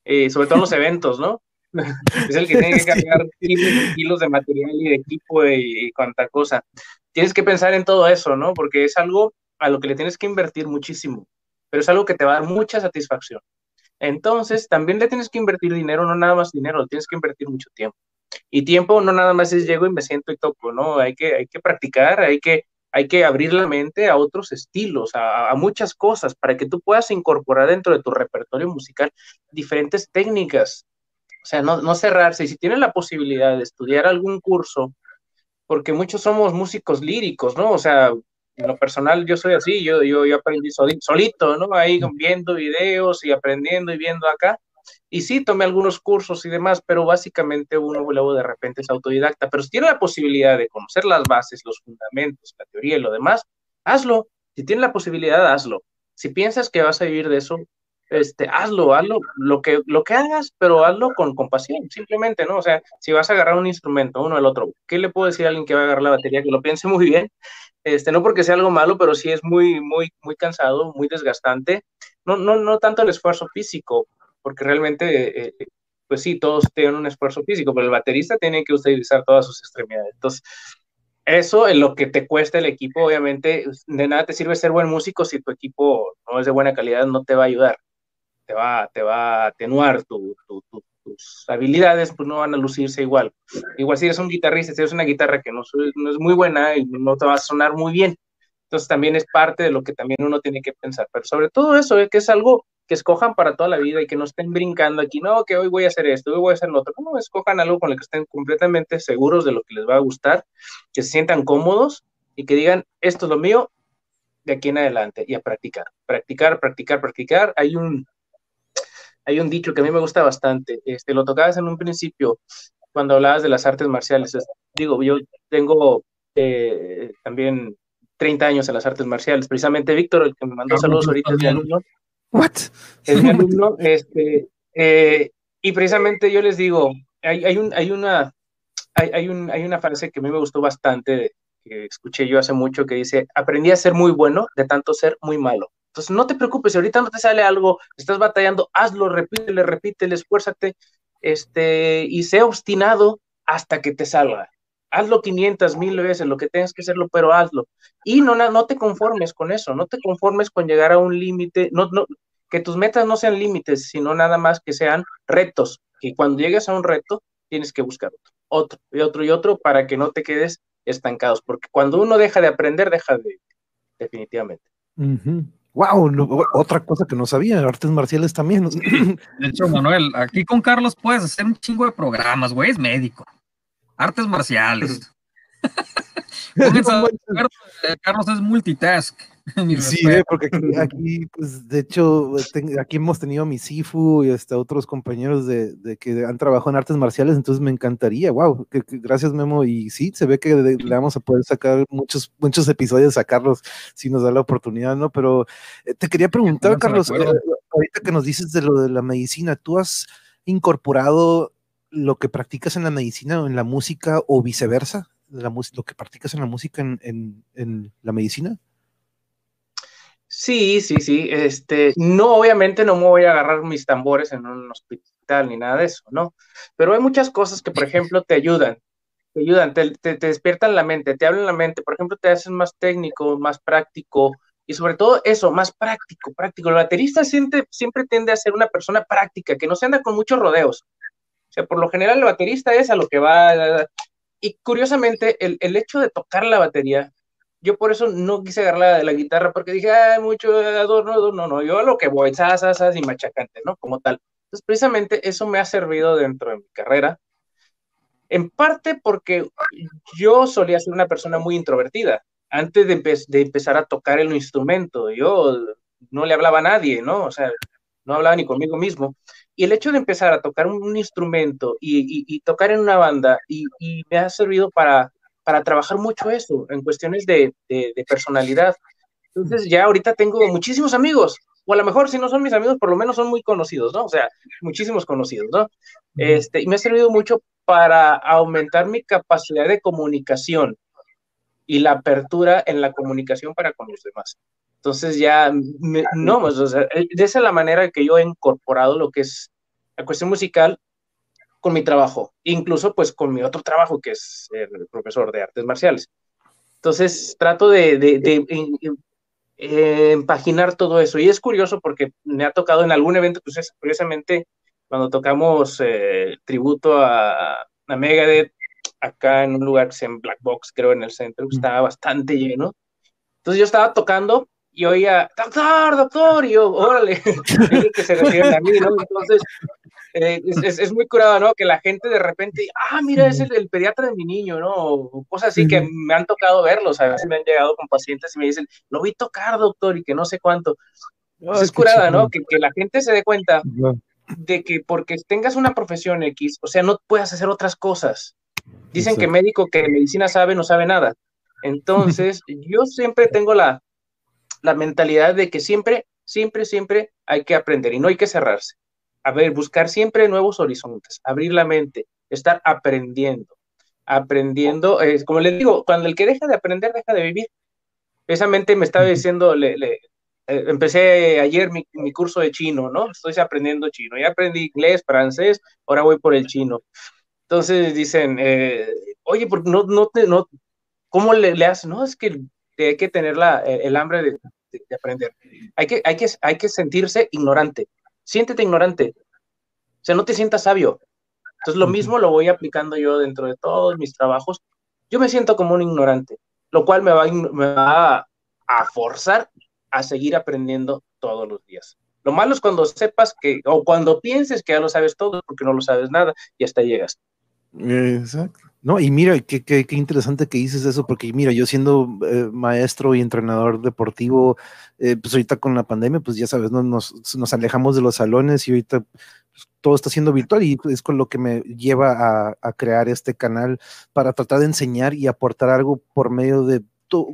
eh, sobre todo en los eventos, ¿no? es el que tiene que cargar kilos, de material y de equipo y, cuanta cosa. Tienes que pensar en todo eso, ¿no? Porque es algo a lo que le tienes que invertir muchísimo, pero es algo que te va a dar mucha satisfacción. Entonces, también le tienes que invertir dinero, no nada más dinero, tienes que invertir mucho tiempo. Y tiempo no nada más es llego y me siento y toco, ¿no? Hay que, hay que practicar, hay que hay que abrir la mente a otros estilos, a, muchas cosas, para que tú puedas incorporar dentro de tu repertorio musical diferentes técnicas. O sea, no, cerrarse. Y si tienes la posibilidad de estudiar algún curso, porque muchos somos músicos líricos, ¿no? O sea, en lo personal yo soy así, yo, yo, yo aprendí solito, ¿no? Ahí viendo videos y aprendiendo y viendo acá. Y sí, tomé algunos cursos y demás, pero básicamente uno luego de repente es autodidacta. Pero si tiene la posibilidad de conocer las bases, los fundamentos, la teoría y lo demás, hazlo. Si tienes la posibilidad, hazlo. Si piensas que vas a vivir de eso, este, hazlo, hazlo, lo que, lo que hagas, pero hazlo con compasión, simplemente, ¿no? O sea, si vas a agarrar un instrumento, uno al otro, ¿qué le puedo decir a alguien que va a agarrar la batería? Que lo piense muy bien, este, no porque sea algo malo, pero sí es muy, muy, muy cansado, muy desgastante, no, no, no tanto el esfuerzo físico, porque realmente, eh, eh, pues sí, todos tienen un esfuerzo físico, pero el baterista tiene que utilizar todas sus extremidades, entonces, eso en lo que te cuesta el equipo, obviamente, de nada te sirve ser buen músico si tu equipo no es de buena calidad, no te va a ayudar te va, te va a atenuar tus habilidades, pues no van a lucirse igual. Igual si eres un guitarrista, si eres una guitarra que no, no es muy buena y no te va a sonar muy bien. Entonces también es parte de lo que también uno tiene que pensar. Pero sobre todo eso, es que es algo que escojan para toda la vida y que no estén brincando aquí, no, que hoy voy a hacer esto, hoy voy a hacer lo otro. No, escojan algo con lo que estén completamente seguros de lo que les va a gustar, que se sientan cómodos y que digan, esto es lo mío de aquí en adelante y a practicar, practicar, practicar, practicar. Hay un, hay un dicho que a mí me gusta bastante, este, lo tocabas en un principio cuando hablabas de las artes marciales. digo, yo tengo eh, también 30 años en las artes marciales. Precisamente Víctor, el que me mandó saludos ahorita, es mi alumno. What? Es mi alumno. Este, eh, y precisamente yo les digo, hay, hay, un, hay, una, hay, hay, un, hay una frase que a mí me gustó bastante, que escuché yo hace mucho, que dice, aprendí a ser muy bueno de tanto ser muy malo. Entonces, no te preocupes, si ahorita no te sale algo, estás batallando, hazlo, repítele, repítele, esfuérzate, este, y sé obstinado hasta que te salga. Hazlo 500 mil veces, lo que tengas que hacerlo, pero hazlo. Y no, no te conformes con eso, no te conformes con llegar a un límite, no, no, que tus metas no sean límites, sino nada más que sean retos, que cuando llegues a un reto, tienes que buscar otro, otro y otro y otro para que no te quedes estancados, porque cuando uno deja de aprender, deja de, definitivamente. Wow, otra cosa que no sabía, artes marciales también. De hecho, Manuel, aquí con Carlos puedes hacer un chingo de programas, güey, es médico. Artes marciales. Eh, Carlos es multitask. Sí, eh, porque aquí, pues, de hecho, aquí hemos tenido a mi Sifu y hasta otros compañeros de, que han trabajado en artes marciales, entonces me encantaría, wow, que, gracias Memo, y sí, se ve que le vamos a poder sacar muchos, muchos episodios a Carlos si nos da la oportunidad, ¿no? Pero eh, te quería preguntar, Carlos, eh, ahorita que nos dices de lo de la medicina, ¿tú has incorporado lo que practicas en la medicina o en la música o viceversa? La, lo que practicas en la música en, en la medicina? Sí, sí, sí. Este, no, obviamente no me voy a agarrar mis tambores en un hospital ni nada de eso, ¿no? Pero hay muchas cosas que, por ejemplo, te ayudan, te ayudan, te, despiertan la mente, te hablan la mente, por ejemplo, te hacen más técnico, más práctico y sobre todo eso, más práctico, práctico. El baterista siempre, siempre tiende a ser una persona práctica, que no se anda con muchos rodeos. O sea, por lo general el baterista es a lo que va. Y curiosamente, el, el hecho de tocar la batería yo por eso no quise agarrar la, la guitarra porque dije, ay, mucho adorno, no, no, yo a lo que voy, sas, y machacante, ¿no? Como tal. Entonces, precisamente eso me ha servido dentro de mi carrera, en parte porque yo solía ser una persona muy introvertida. Antes de, de empezar a tocar el instrumento, yo no le hablaba a nadie, ¿no? O sea, no hablaba ni conmigo mismo. Y el hecho de empezar a tocar un, instrumento y, y, tocar en una banda, y, y me ha servido para para trabajar mucho eso en cuestiones de, personalidad. Entonces ya ahorita tengo muchísimos amigos, o a lo mejor si no son mis amigos, por lo menos son muy conocidos, ¿no? O sea, muchísimos conocidos, ¿no? Este, y me ha servido mucho para aumentar mi capacidad de comunicación y la apertura en la comunicación para con los demás. Entonces ya, no, pues, o sea, de esa es la manera que yo he incorporado lo que es la cuestión musical con mi trabajo, incluso pues con mi otro trabajo que es ser profesor de artes marciales. Entonces trato de, de, eh, empaginar todo eso y es curioso porque me ha tocado en algún evento, pues curiosamente cuando tocamos eh, tributo a, a, Megadeth acá en un lugar que se llama Black Box, creo en el centro, estaba bastante lleno. Entonces yo estaba tocando y oía, doctor, doctor, y yo, órale, que se refieren a mí, ¿no? Entonces, eh, es, es, muy curado, ¿no? Que la gente de repente, ah, mira, es el, pediatra de mi niño, ¿no? O cosas así que me han tocado verlos, a veces me han llegado con pacientes y me dicen, lo vi tocar, doctor, y que no sé cuánto. Pues es curada, ¿no? Que, que, la gente se dé cuenta de que porque tengas una profesión X, o sea, no puedas hacer otras cosas. Dicen que médico que medicina sabe no sabe nada. Entonces, yo siempre tengo la, la mentalidad de que siempre, siempre, siempre hay que aprender y no hay que cerrarse. A ver, buscar siempre nuevos horizontes, abrir la mente, estar aprendiendo, aprendiendo. como les digo, cuando el que deja de aprender, deja de vivir. Precisamente me estaba diciendo, le, le, eh, empecé ayer mi, mi, curso de chino, ¿no? Estoy aprendiendo chino. Ya aprendí inglés, francés, ahora voy por el chino. Entonces dicen, eh, oye, porque no, no, te, no, ¿cómo le, le haces? No, es que hay que tener la, eh, el hambre de, de, aprender. Hay que, hay, que, hay que sentirse ignorante. Siéntete ignorante. O sea, no te sientas sabio. Entonces, lo mismo lo voy aplicando yo dentro de todos mis trabajos. Yo me siento como un ignorante, lo cual me va, me va a forzar a seguir aprendiendo todos los días. Lo malo es cuando sepas que, o cuando pienses que ya lo sabes todo, porque no lo sabes nada y hasta llegas. Exacto. No, y mira, qué, qué, interesante que dices eso, porque mira, yo siendo eh, maestro y entrenador deportivo, eh, pues ahorita con la pandemia, pues ya sabes, ¿no? nos, alejamos de los salones y ahorita pues, todo está siendo virtual y es con lo que me lleva a, a, crear este canal para tratar de enseñar y aportar algo por medio de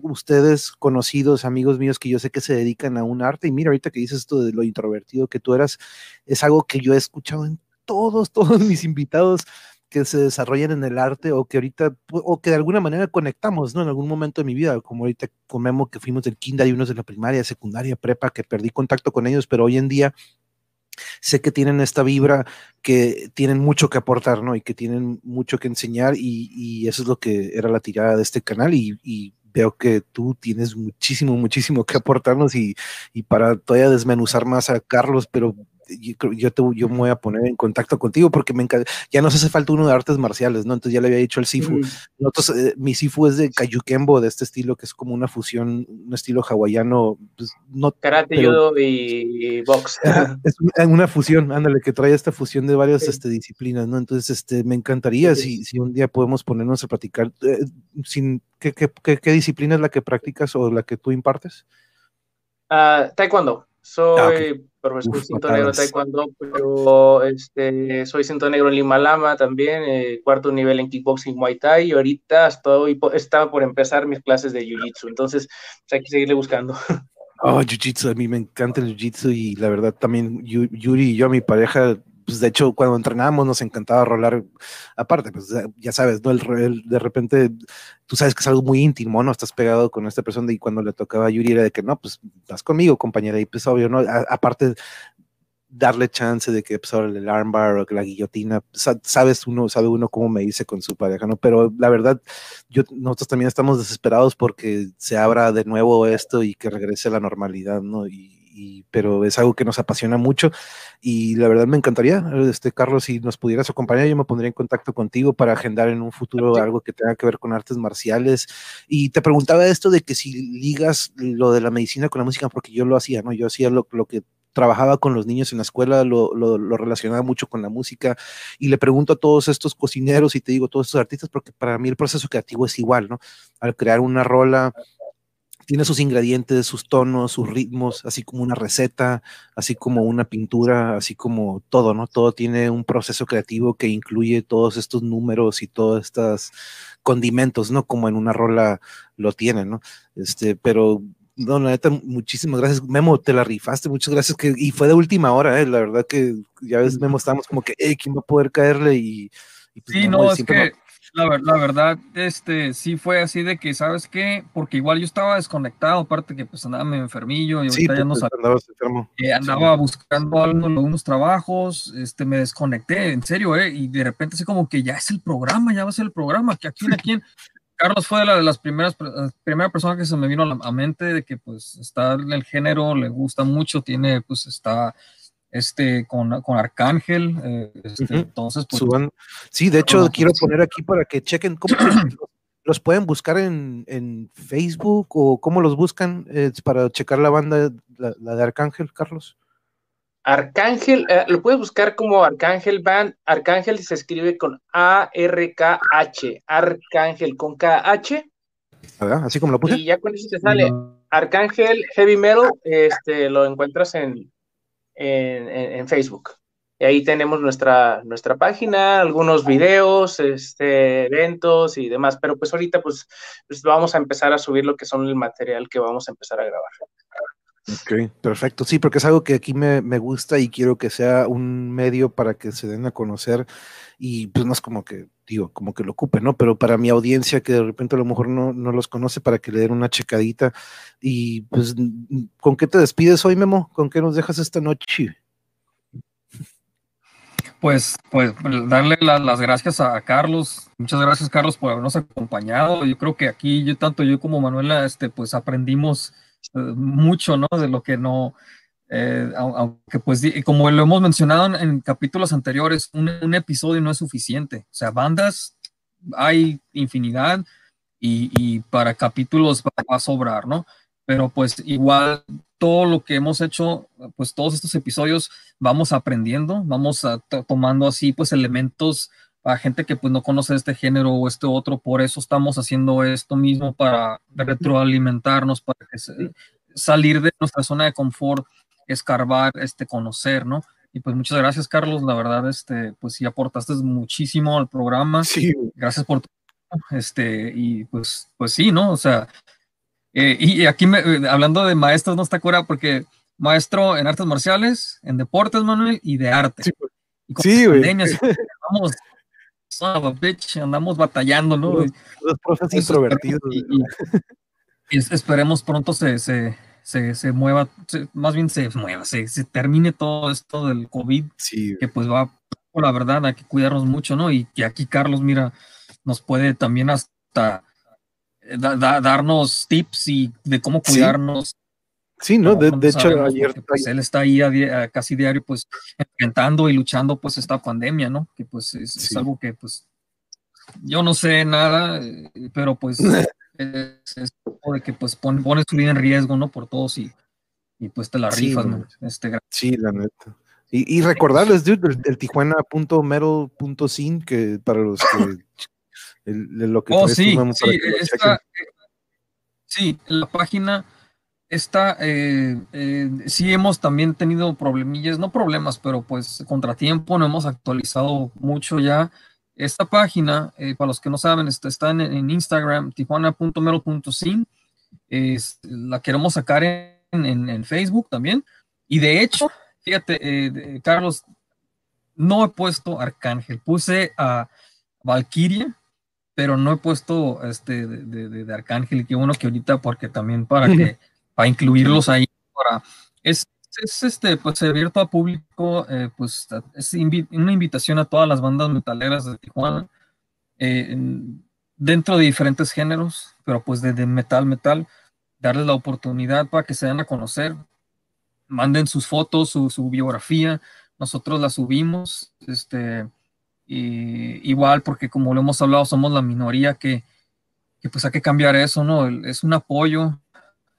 ustedes conocidos, amigos míos que yo sé que se dedican a un arte. Y mira, ahorita que dices esto de lo introvertido que tú eras, es algo que yo he escuchado en todos, todos mis invitados que se desarrollan en el arte o que ahorita, o que de alguna manera conectamos, ¿no? En algún momento de mi vida, como ahorita con Memo, que fuimos del kinder y unos de la primaria, secundaria, prepa, que perdí contacto con ellos, pero hoy en día sé que tienen esta vibra, que tienen mucho que aportar, ¿no? Y que tienen mucho que enseñar y, y eso es lo que era la tirada de este canal y, y veo que tú tienes muchísimo, muchísimo que aportarnos y, y para todavía desmenuzar más a Carlos, pero yo, te, yo me voy a poner en contacto contigo porque me encanta, ya nos hace falta uno de artes marciales, ¿no? Entonces ya le había dicho al Sifu. Nosotros, eh, mi Sifu es de Kayukembo, de este estilo que es como una fusión, un estilo hawaiano. Pues, no, Karate, judo y box. Es una fusión, ándale, que trae esta fusión de varias sí. este, disciplinas, ¿no? Entonces, este, me encantaría sí. si, si un día podemos ponernos a practicar. Eh, sin, ¿qué, qué, qué, qué, disciplina es la que practicas o la que tú impartes? Uh, taekwondo. Soy ah, okay. profesor Uf, cinto negro taekwondo, pero este, soy cinto negro en Lima Lama también, eh, cuarto nivel en kickboxing Muay Thai, y ahorita estoy, estaba por empezar mis clases de Jiu-Jitsu, entonces pues, hay que seguirle buscando. Oh, Jiu-Jitsu, a mí me encanta el Jiu-Jitsu y la verdad también Yuri y yo, mi pareja, pues de hecho cuando entrenábamos nos encantaba rolar aparte, pues ya sabes, ¿no? El, de repente tú sabes que es algo muy íntimo, ¿no? Estás pegado con esta persona y cuando le tocaba a Yuri era de que no, pues vas conmigo, compañera, y pues obvio, ¿no? Aparte darle chance de que pues, el armbar o la guillotina, sabes uno, sabe uno cómo me dice con su pareja, ¿no? Pero la verdad, nosotros también estamos desesperados porque se abra de nuevo esto y que regrese a la normalidad, ¿no? Y, pero es algo que nos apasiona mucho y la verdad me encantaría, este Carlos, si nos pudieras acompañar, yo me pondría en contacto contigo para agendar en un futuro algo que tenga que ver con artes marciales. Y te preguntaba esto de que si ligas lo de la medicina con la música, porque yo lo hacía, ¿no? Yo hacía lo, lo que trabajaba con los niños en la escuela, lo, lo, lo, relacionaba mucho con la música y le pregunto a todos estos cocineros y te digo todos estos artistas porque para mí el proceso creativo es igual, ¿no? Al crear una rola, tiene sus ingredientes, sus tonos, sus ritmos, así como una receta, así como una pintura, así como todo, ¿no? Todo tiene un proceso creativo que incluye todos estos números y todos estos condimentos, ¿no? Como en una rola lo tiene, ¿no? Este, pero no, la neta, muchísimas gracias. Memo, te la rifaste, muchas gracias. Que, y fue de última hora, ¿eh? La verdad que ya ves, Memo, estábamos como que, hey, ¿quién va a poder caerle? Y, y pues, sí, Memo, no, es que la, la, verdad, este, sí fue así de que, ¿sabes qué? Porque igual yo estaba desconectado, aparte que pues andaba medio enfermillo y sí, ahorita ya no sabía. enfermo. Eh, andaba sí. buscando algunos, trabajos, este, me desconecté, en serio, ¿eh? Y de repente así como que ya es el programa, ya va a ser el programa, que aquí, aquí, Carlos fue de, la, de las primeras, primera persona que se me vino a la a mente de que pues está en el género, le gusta mucho, tiene, pues está este, con, con Arcángel. Eh, este, uh -huh. Entonces, pues, Suban. Sí, de hecho, quiero poner aquí para que chequen cómo los pueden buscar en, en, Facebook o cómo los buscan eh, para checar la banda, la, la, de Arcángel, Carlos. Arcángel, eh, lo puedes buscar como Arcángel Band. Arcángel se escribe con A-R-K-H. Arcángel con K-H. Así como lo puse. Y ya con eso te sale. Arcángel Heavy Metal, este, lo encuentras en, en, en, en Facebook. Y ahí tenemos nuestra, nuestra página, algunos videos, este, eventos y demás. Pero pues ahorita pues, pues vamos a empezar a subir lo que son el material que vamos a empezar a grabar. Ok, perfecto. Sí, porque es algo que aquí me, me, gusta y quiero que sea un medio para que se den a conocer y pues no es como que, digo, como que lo ocupe, ¿no? Pero para mi audiencia que de repente a lo mejor no, no los conoce, para que le den una checadita. Y pues, ¿con qué te despides hoy, Memo? ¿Con qué nos dejas esta noche? Pues, pues darle las gracias a Carlos. Muchas gracias, Carlos, por habernos acompañado. Yo creo que aquí, yo tanto yo como Manuela, este, pues aprendimos eh, mucho, ¿no? De lo que no, eh, aunque pues como lo hemos mencionado en, capítulos anteriores, un, episodio no es suficiente. O sea, bandas hay infinidad y, para capítulos va, a sobrar, ¿no? Pero pues igual todo lo que hemos hecho, pues todos estos episodios vamos aprendiendo, vamos tomando así pues elementos a gente que pues no conoce este género o este otro, por eso estamos haciendo esto mismo para retroalimentarnos, para salir de nuestra zona de confort, escarbar, este, conocer, ¿no? Y pues muchas gracias, Carlos, la verdad, este, pues sí aportaste muchísimo al programa. Sí. Gracias por este, y pues, pues sí, ¿no? O sea, eh, y aquí me, eh, hablando de maestros, no está cura porque maestro en artes marciales, en deportes, Manuel, y de arte. Sí, güey. Vamos, andamos batallando, ¿no? Los, profes introvertidos. Y, esperemos pronto se, se, se, se mueva, más bien se mueva, se, se, termine todo esto del COVID, sí. que pues va, la verdad, hay que cuidarnos mucho, ¿no? Y que aquí Carlos, mira, nos puede también hasta eh, darnos tips y de cómo cuidarnos. Sí, ¿no? De, hecho, ayer. Pues, él está ahí a, casi diario, pues, enfrentando y luchando, pues, esta pandemia, ¿no? Que, pues, es, algo que, pues, yo no sé nada, eh, pero, pues, es, es de que, pues, pone, su vida en riesgo, ¿no? Por todos y, y pues, te la rifas, ¿no? Este, sí, la neta. Y, y recordarles, dude, del, del tijuana.metal.sin, que para los que lo que oh, sí, sí, eh, sí, la página está, eh, eh, sí hemos también tenido problemillas, no problemas, pero pues contratiempo, no hemos actualizado mucho ya. Esta página, para los que no saben, está, está en, en, Instagram, tijuana.mero.sin. la queremos sacar en, en, en, Facebook también. Y de hecho, fíjate, Carlos, no he puesto Arcángel, puse a Valkyria pero no he puesto este de, de, de Arcángel y qué bueno que ahorita porque también para que para incluirlos ahí para es, es este pues abierto a público eh, pues es una invitación a todas las bandas metaleras de Tijuana eh, dentro de diferentes géneros pero pues de, metal metal darles la oportunidad para que se den a conocer manden sus fotos su, su biografía nosotros la subimos este igual, porque como lo hemos hablado, somos la minoría que, pues hay que cambiar eso, ¿no? Es un apoyo,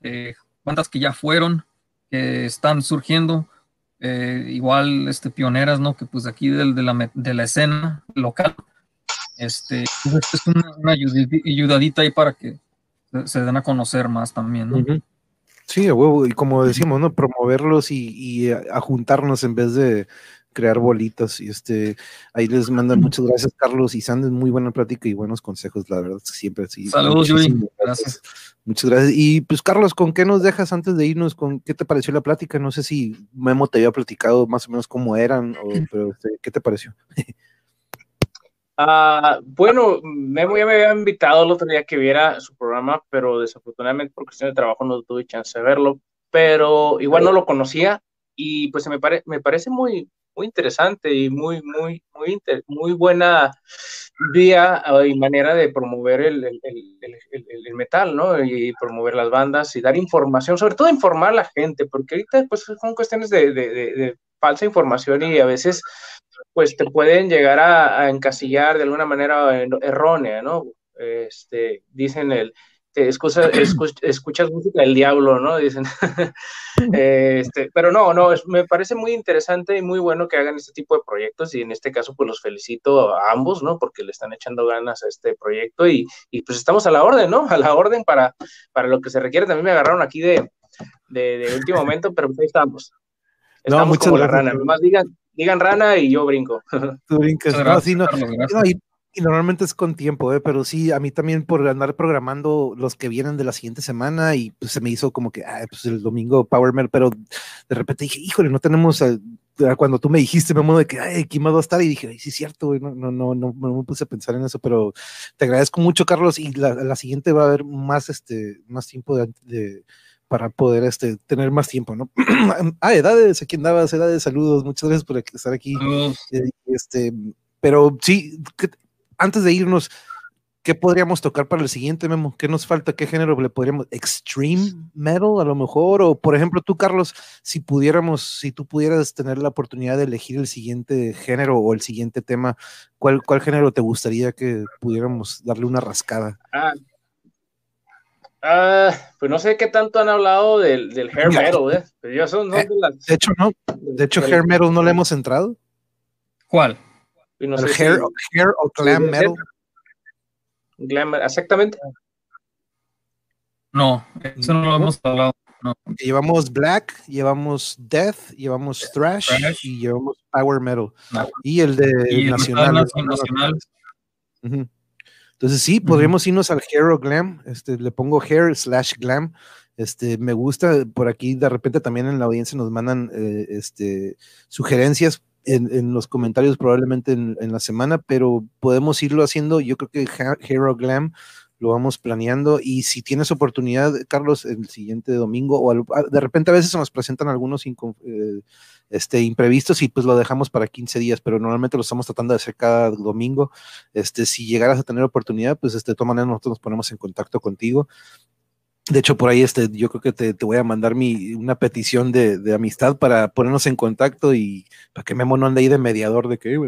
eh, bandas que ya fueron, que están surgiendo, eh, igual este, pioneras, ¿no? Que pues aquí de, la, de la escena local, este, pues, es una, ayudadita ahí para que se, den a conocer más también, ¿no? Sí, huevo, y como decimos, ¿no? Promoverlos y, y a juntarnos en vez de, crear bolitas. Y este, ahí les mandan muchas gracias, Carlos y Sanders. Muy buena plática y buenos consejos, la verdad, siempre así. Saludos, Gracias. Muchas gracias. Y pues, Carlos, ¿con qué nos dejas antes de irnos? ¿Con qué te pareció la plática? No sé si Memo te había platicado más o menos cómo eran, o, pero este, ¿qué te pareció? Uh, bueno, Memo ya me había invitado el otro día que viera su programa, pero desafortunadamente por cuestión de trabajo no tuve chance de verlo, pero igual no lo conocía y pues me, me parece muy, muy interesante y muy, muy, muy, muy buena vía ah, y manera de promover el, el, el, el, metal, ¿no? Y promover las bandas y dar información, sobre todo informar a la gente, porque ahorita pues son cuestiones de, de, de, falsa información y a veces pues te pueden llegar a, a encasillar de alguna manera errónea, ¿no? Este, dicen el, escucha, escuchas música del diablo, ¿no? Dicen. este, pero no, no, me parece muy interesante y muy bueno que hagan este tipo de proyectos y en este caso pues los felicito a ambos, ¿no? Porque le están echando ganas a este proyecto y, y pues estamos a la orden, ¿no? A la orden para, para lo que se requiere. También me agarraron aquí de, de, último momento, pero pues ahí estamos. Estamos no, como la rana. Nomás digan, digan rana y yo brinco. Tú brincas. y, normalmente es con tiempo, ¿eh? pero sí, a mí también por andar programando los que vienen de la siguiente semana y pues se me hizo como que, ah, pues el domingo Power pero de repente dije, híjole, no tenemos cuando tú me dijiste, me modo de que, ay, ¿quién va a estar? Y dije, ay, sí, es cierto, no, no, no, no, me puse a pensar en eso, pero te agradezco mucho, Carlos, y la, la siguiente va a haber más, este, más tiempo de, para poder este, tener más tiempo, ¿no? ah, edades, aquí andabas, edades, saludos, muchas gracias por estar aquí. Eh, este, pero sí, antes de irnos, ¿qué podríamos tocar para el siguiente, Memo? ¿Qué nos falta? ¿Qué género le podríamos? ¿Extreme metal a lo mejor? O, por ejemplo, tú, Carlos, si pudiéramos, si tú pudieras tener la oportunidad de elegir el siguiente género o el siguiente tema, ¿cuál, cuál género te gustaría que pudiéramos darle una rascada? Ah, ah pues no sé qué tanto han hablado del, hair metal, ¿eh? Pero ya son, eh, de, hecho, no. De hecho, hair metal no le hemos entrado. ¿Cuál? El hair, hair, o glam metal. Glamour, exactamente. No, eso no lo hemos hablado. Llevamos Black, llevamos Death, llevamos Thrash, y llevamos Power Metal. Y el de Nacional. Entonces sí, podríamos irnos al Hero Glam. Este, le pongo Hair slash Glam. Este, me gusta por aquí, de repente también en la audiencia nos mandan eh, este, sugerencias en, los comentarios probablemente en, la semana, pero podemos irlo haciendo. Yo creo que Hero Glam lo vamos planeando y si tienes oportunidad, Carlos, el siguiente domingo o de repente a veces se nos presentan algunos eh, este, imprevistos y pues lo dejamos para 15 días, pero normalmente lo estamos tratando de hacer cada domingo. Este, si llegaras a tener oportunidad, pues este, de todas maneras nosotros nos ponemos en contacto contigo de hecho, por ahí este, yo creo que te, te voy a mandar mi, una petición de, de, amistad para ponernos en contacto y para que Memo no ande ahí de mediador de que,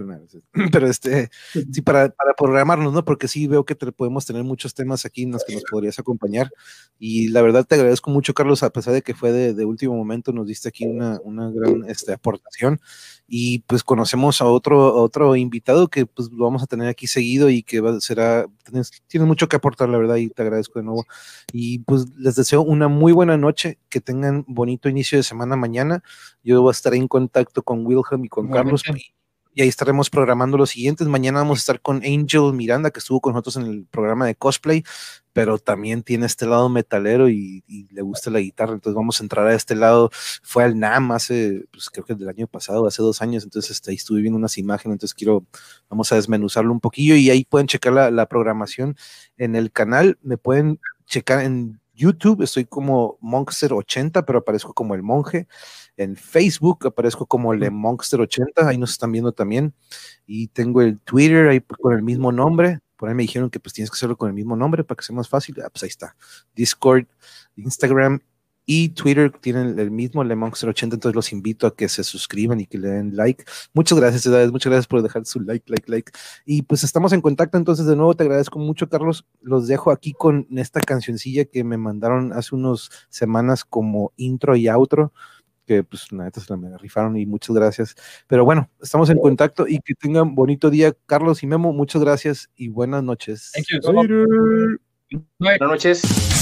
pero este, sí, para, para programarnos, ¿no? Porque sí veo que te, podemos tener muchos temas aquí en los que nos podrías acompañar. Y la verdad te agradezco mucho, Carlos, a pesar de que fue de, de último momento, nos diste aquí una, una gran este, aportación y pues conocemos a otro, otro invitado que pues lo vamos a tener aquí seguido y que va, será, tienes, mucho que aportar, la verdad, y te agradezco de nuevo. Y pues les deseo una muy buena noche, que tengan bonito inicio de semana mañana. Yo voy a estar en contacto con Wilhelm y con Carlos y ahí estaremos programando los siguientes. Mañana vamos a estar con Angel Miranda, que estuvo con nosotros en el programa de cosplay, pero también tiene este lado metalero y, le gusta la guitarra, entonces vamos a entrar a este lado. Fue al NAM hace, pues creo que del año pasado, hace dos años, entonces este, ahí estuve viendo unas imágenes, entonces quiero, vamos a desmenuzarlo un poquillo y ahí pueden checar la, la programación en el canal, me pueden checar en YouTube, estoy como Monkster80, pero aparezco como el monje. En Facebook aparezco como el Monkster80, ahí nos están viendo también. Y tengo el Twitter ahí con el mismo nombre. Por ahí me dijeron que pues tienes que hacerlo con el mismo nombre para que sea más fácil. Ah, pues ahí está. Discord, Instagram y Twitter tienen el mismo, Le Monster 80, entonces los invito a que se suscriban y que le den like. Muchas gracias, Edades, muchas gracias por dejar su like, like, like. Y pues estamos en contacto, entonces de nuevo te agradezco mucho, Carlos. Los dejo aquí con esta cancioncilla que me mandaron hace unas semanas como intro y outro que pues la neta se la me rifaron y muchas gracias. Pero bueno, estamos en contacto y que tengan bonito día, Carlos y Memo, muchas gracias y buenas noches. Buenas noches.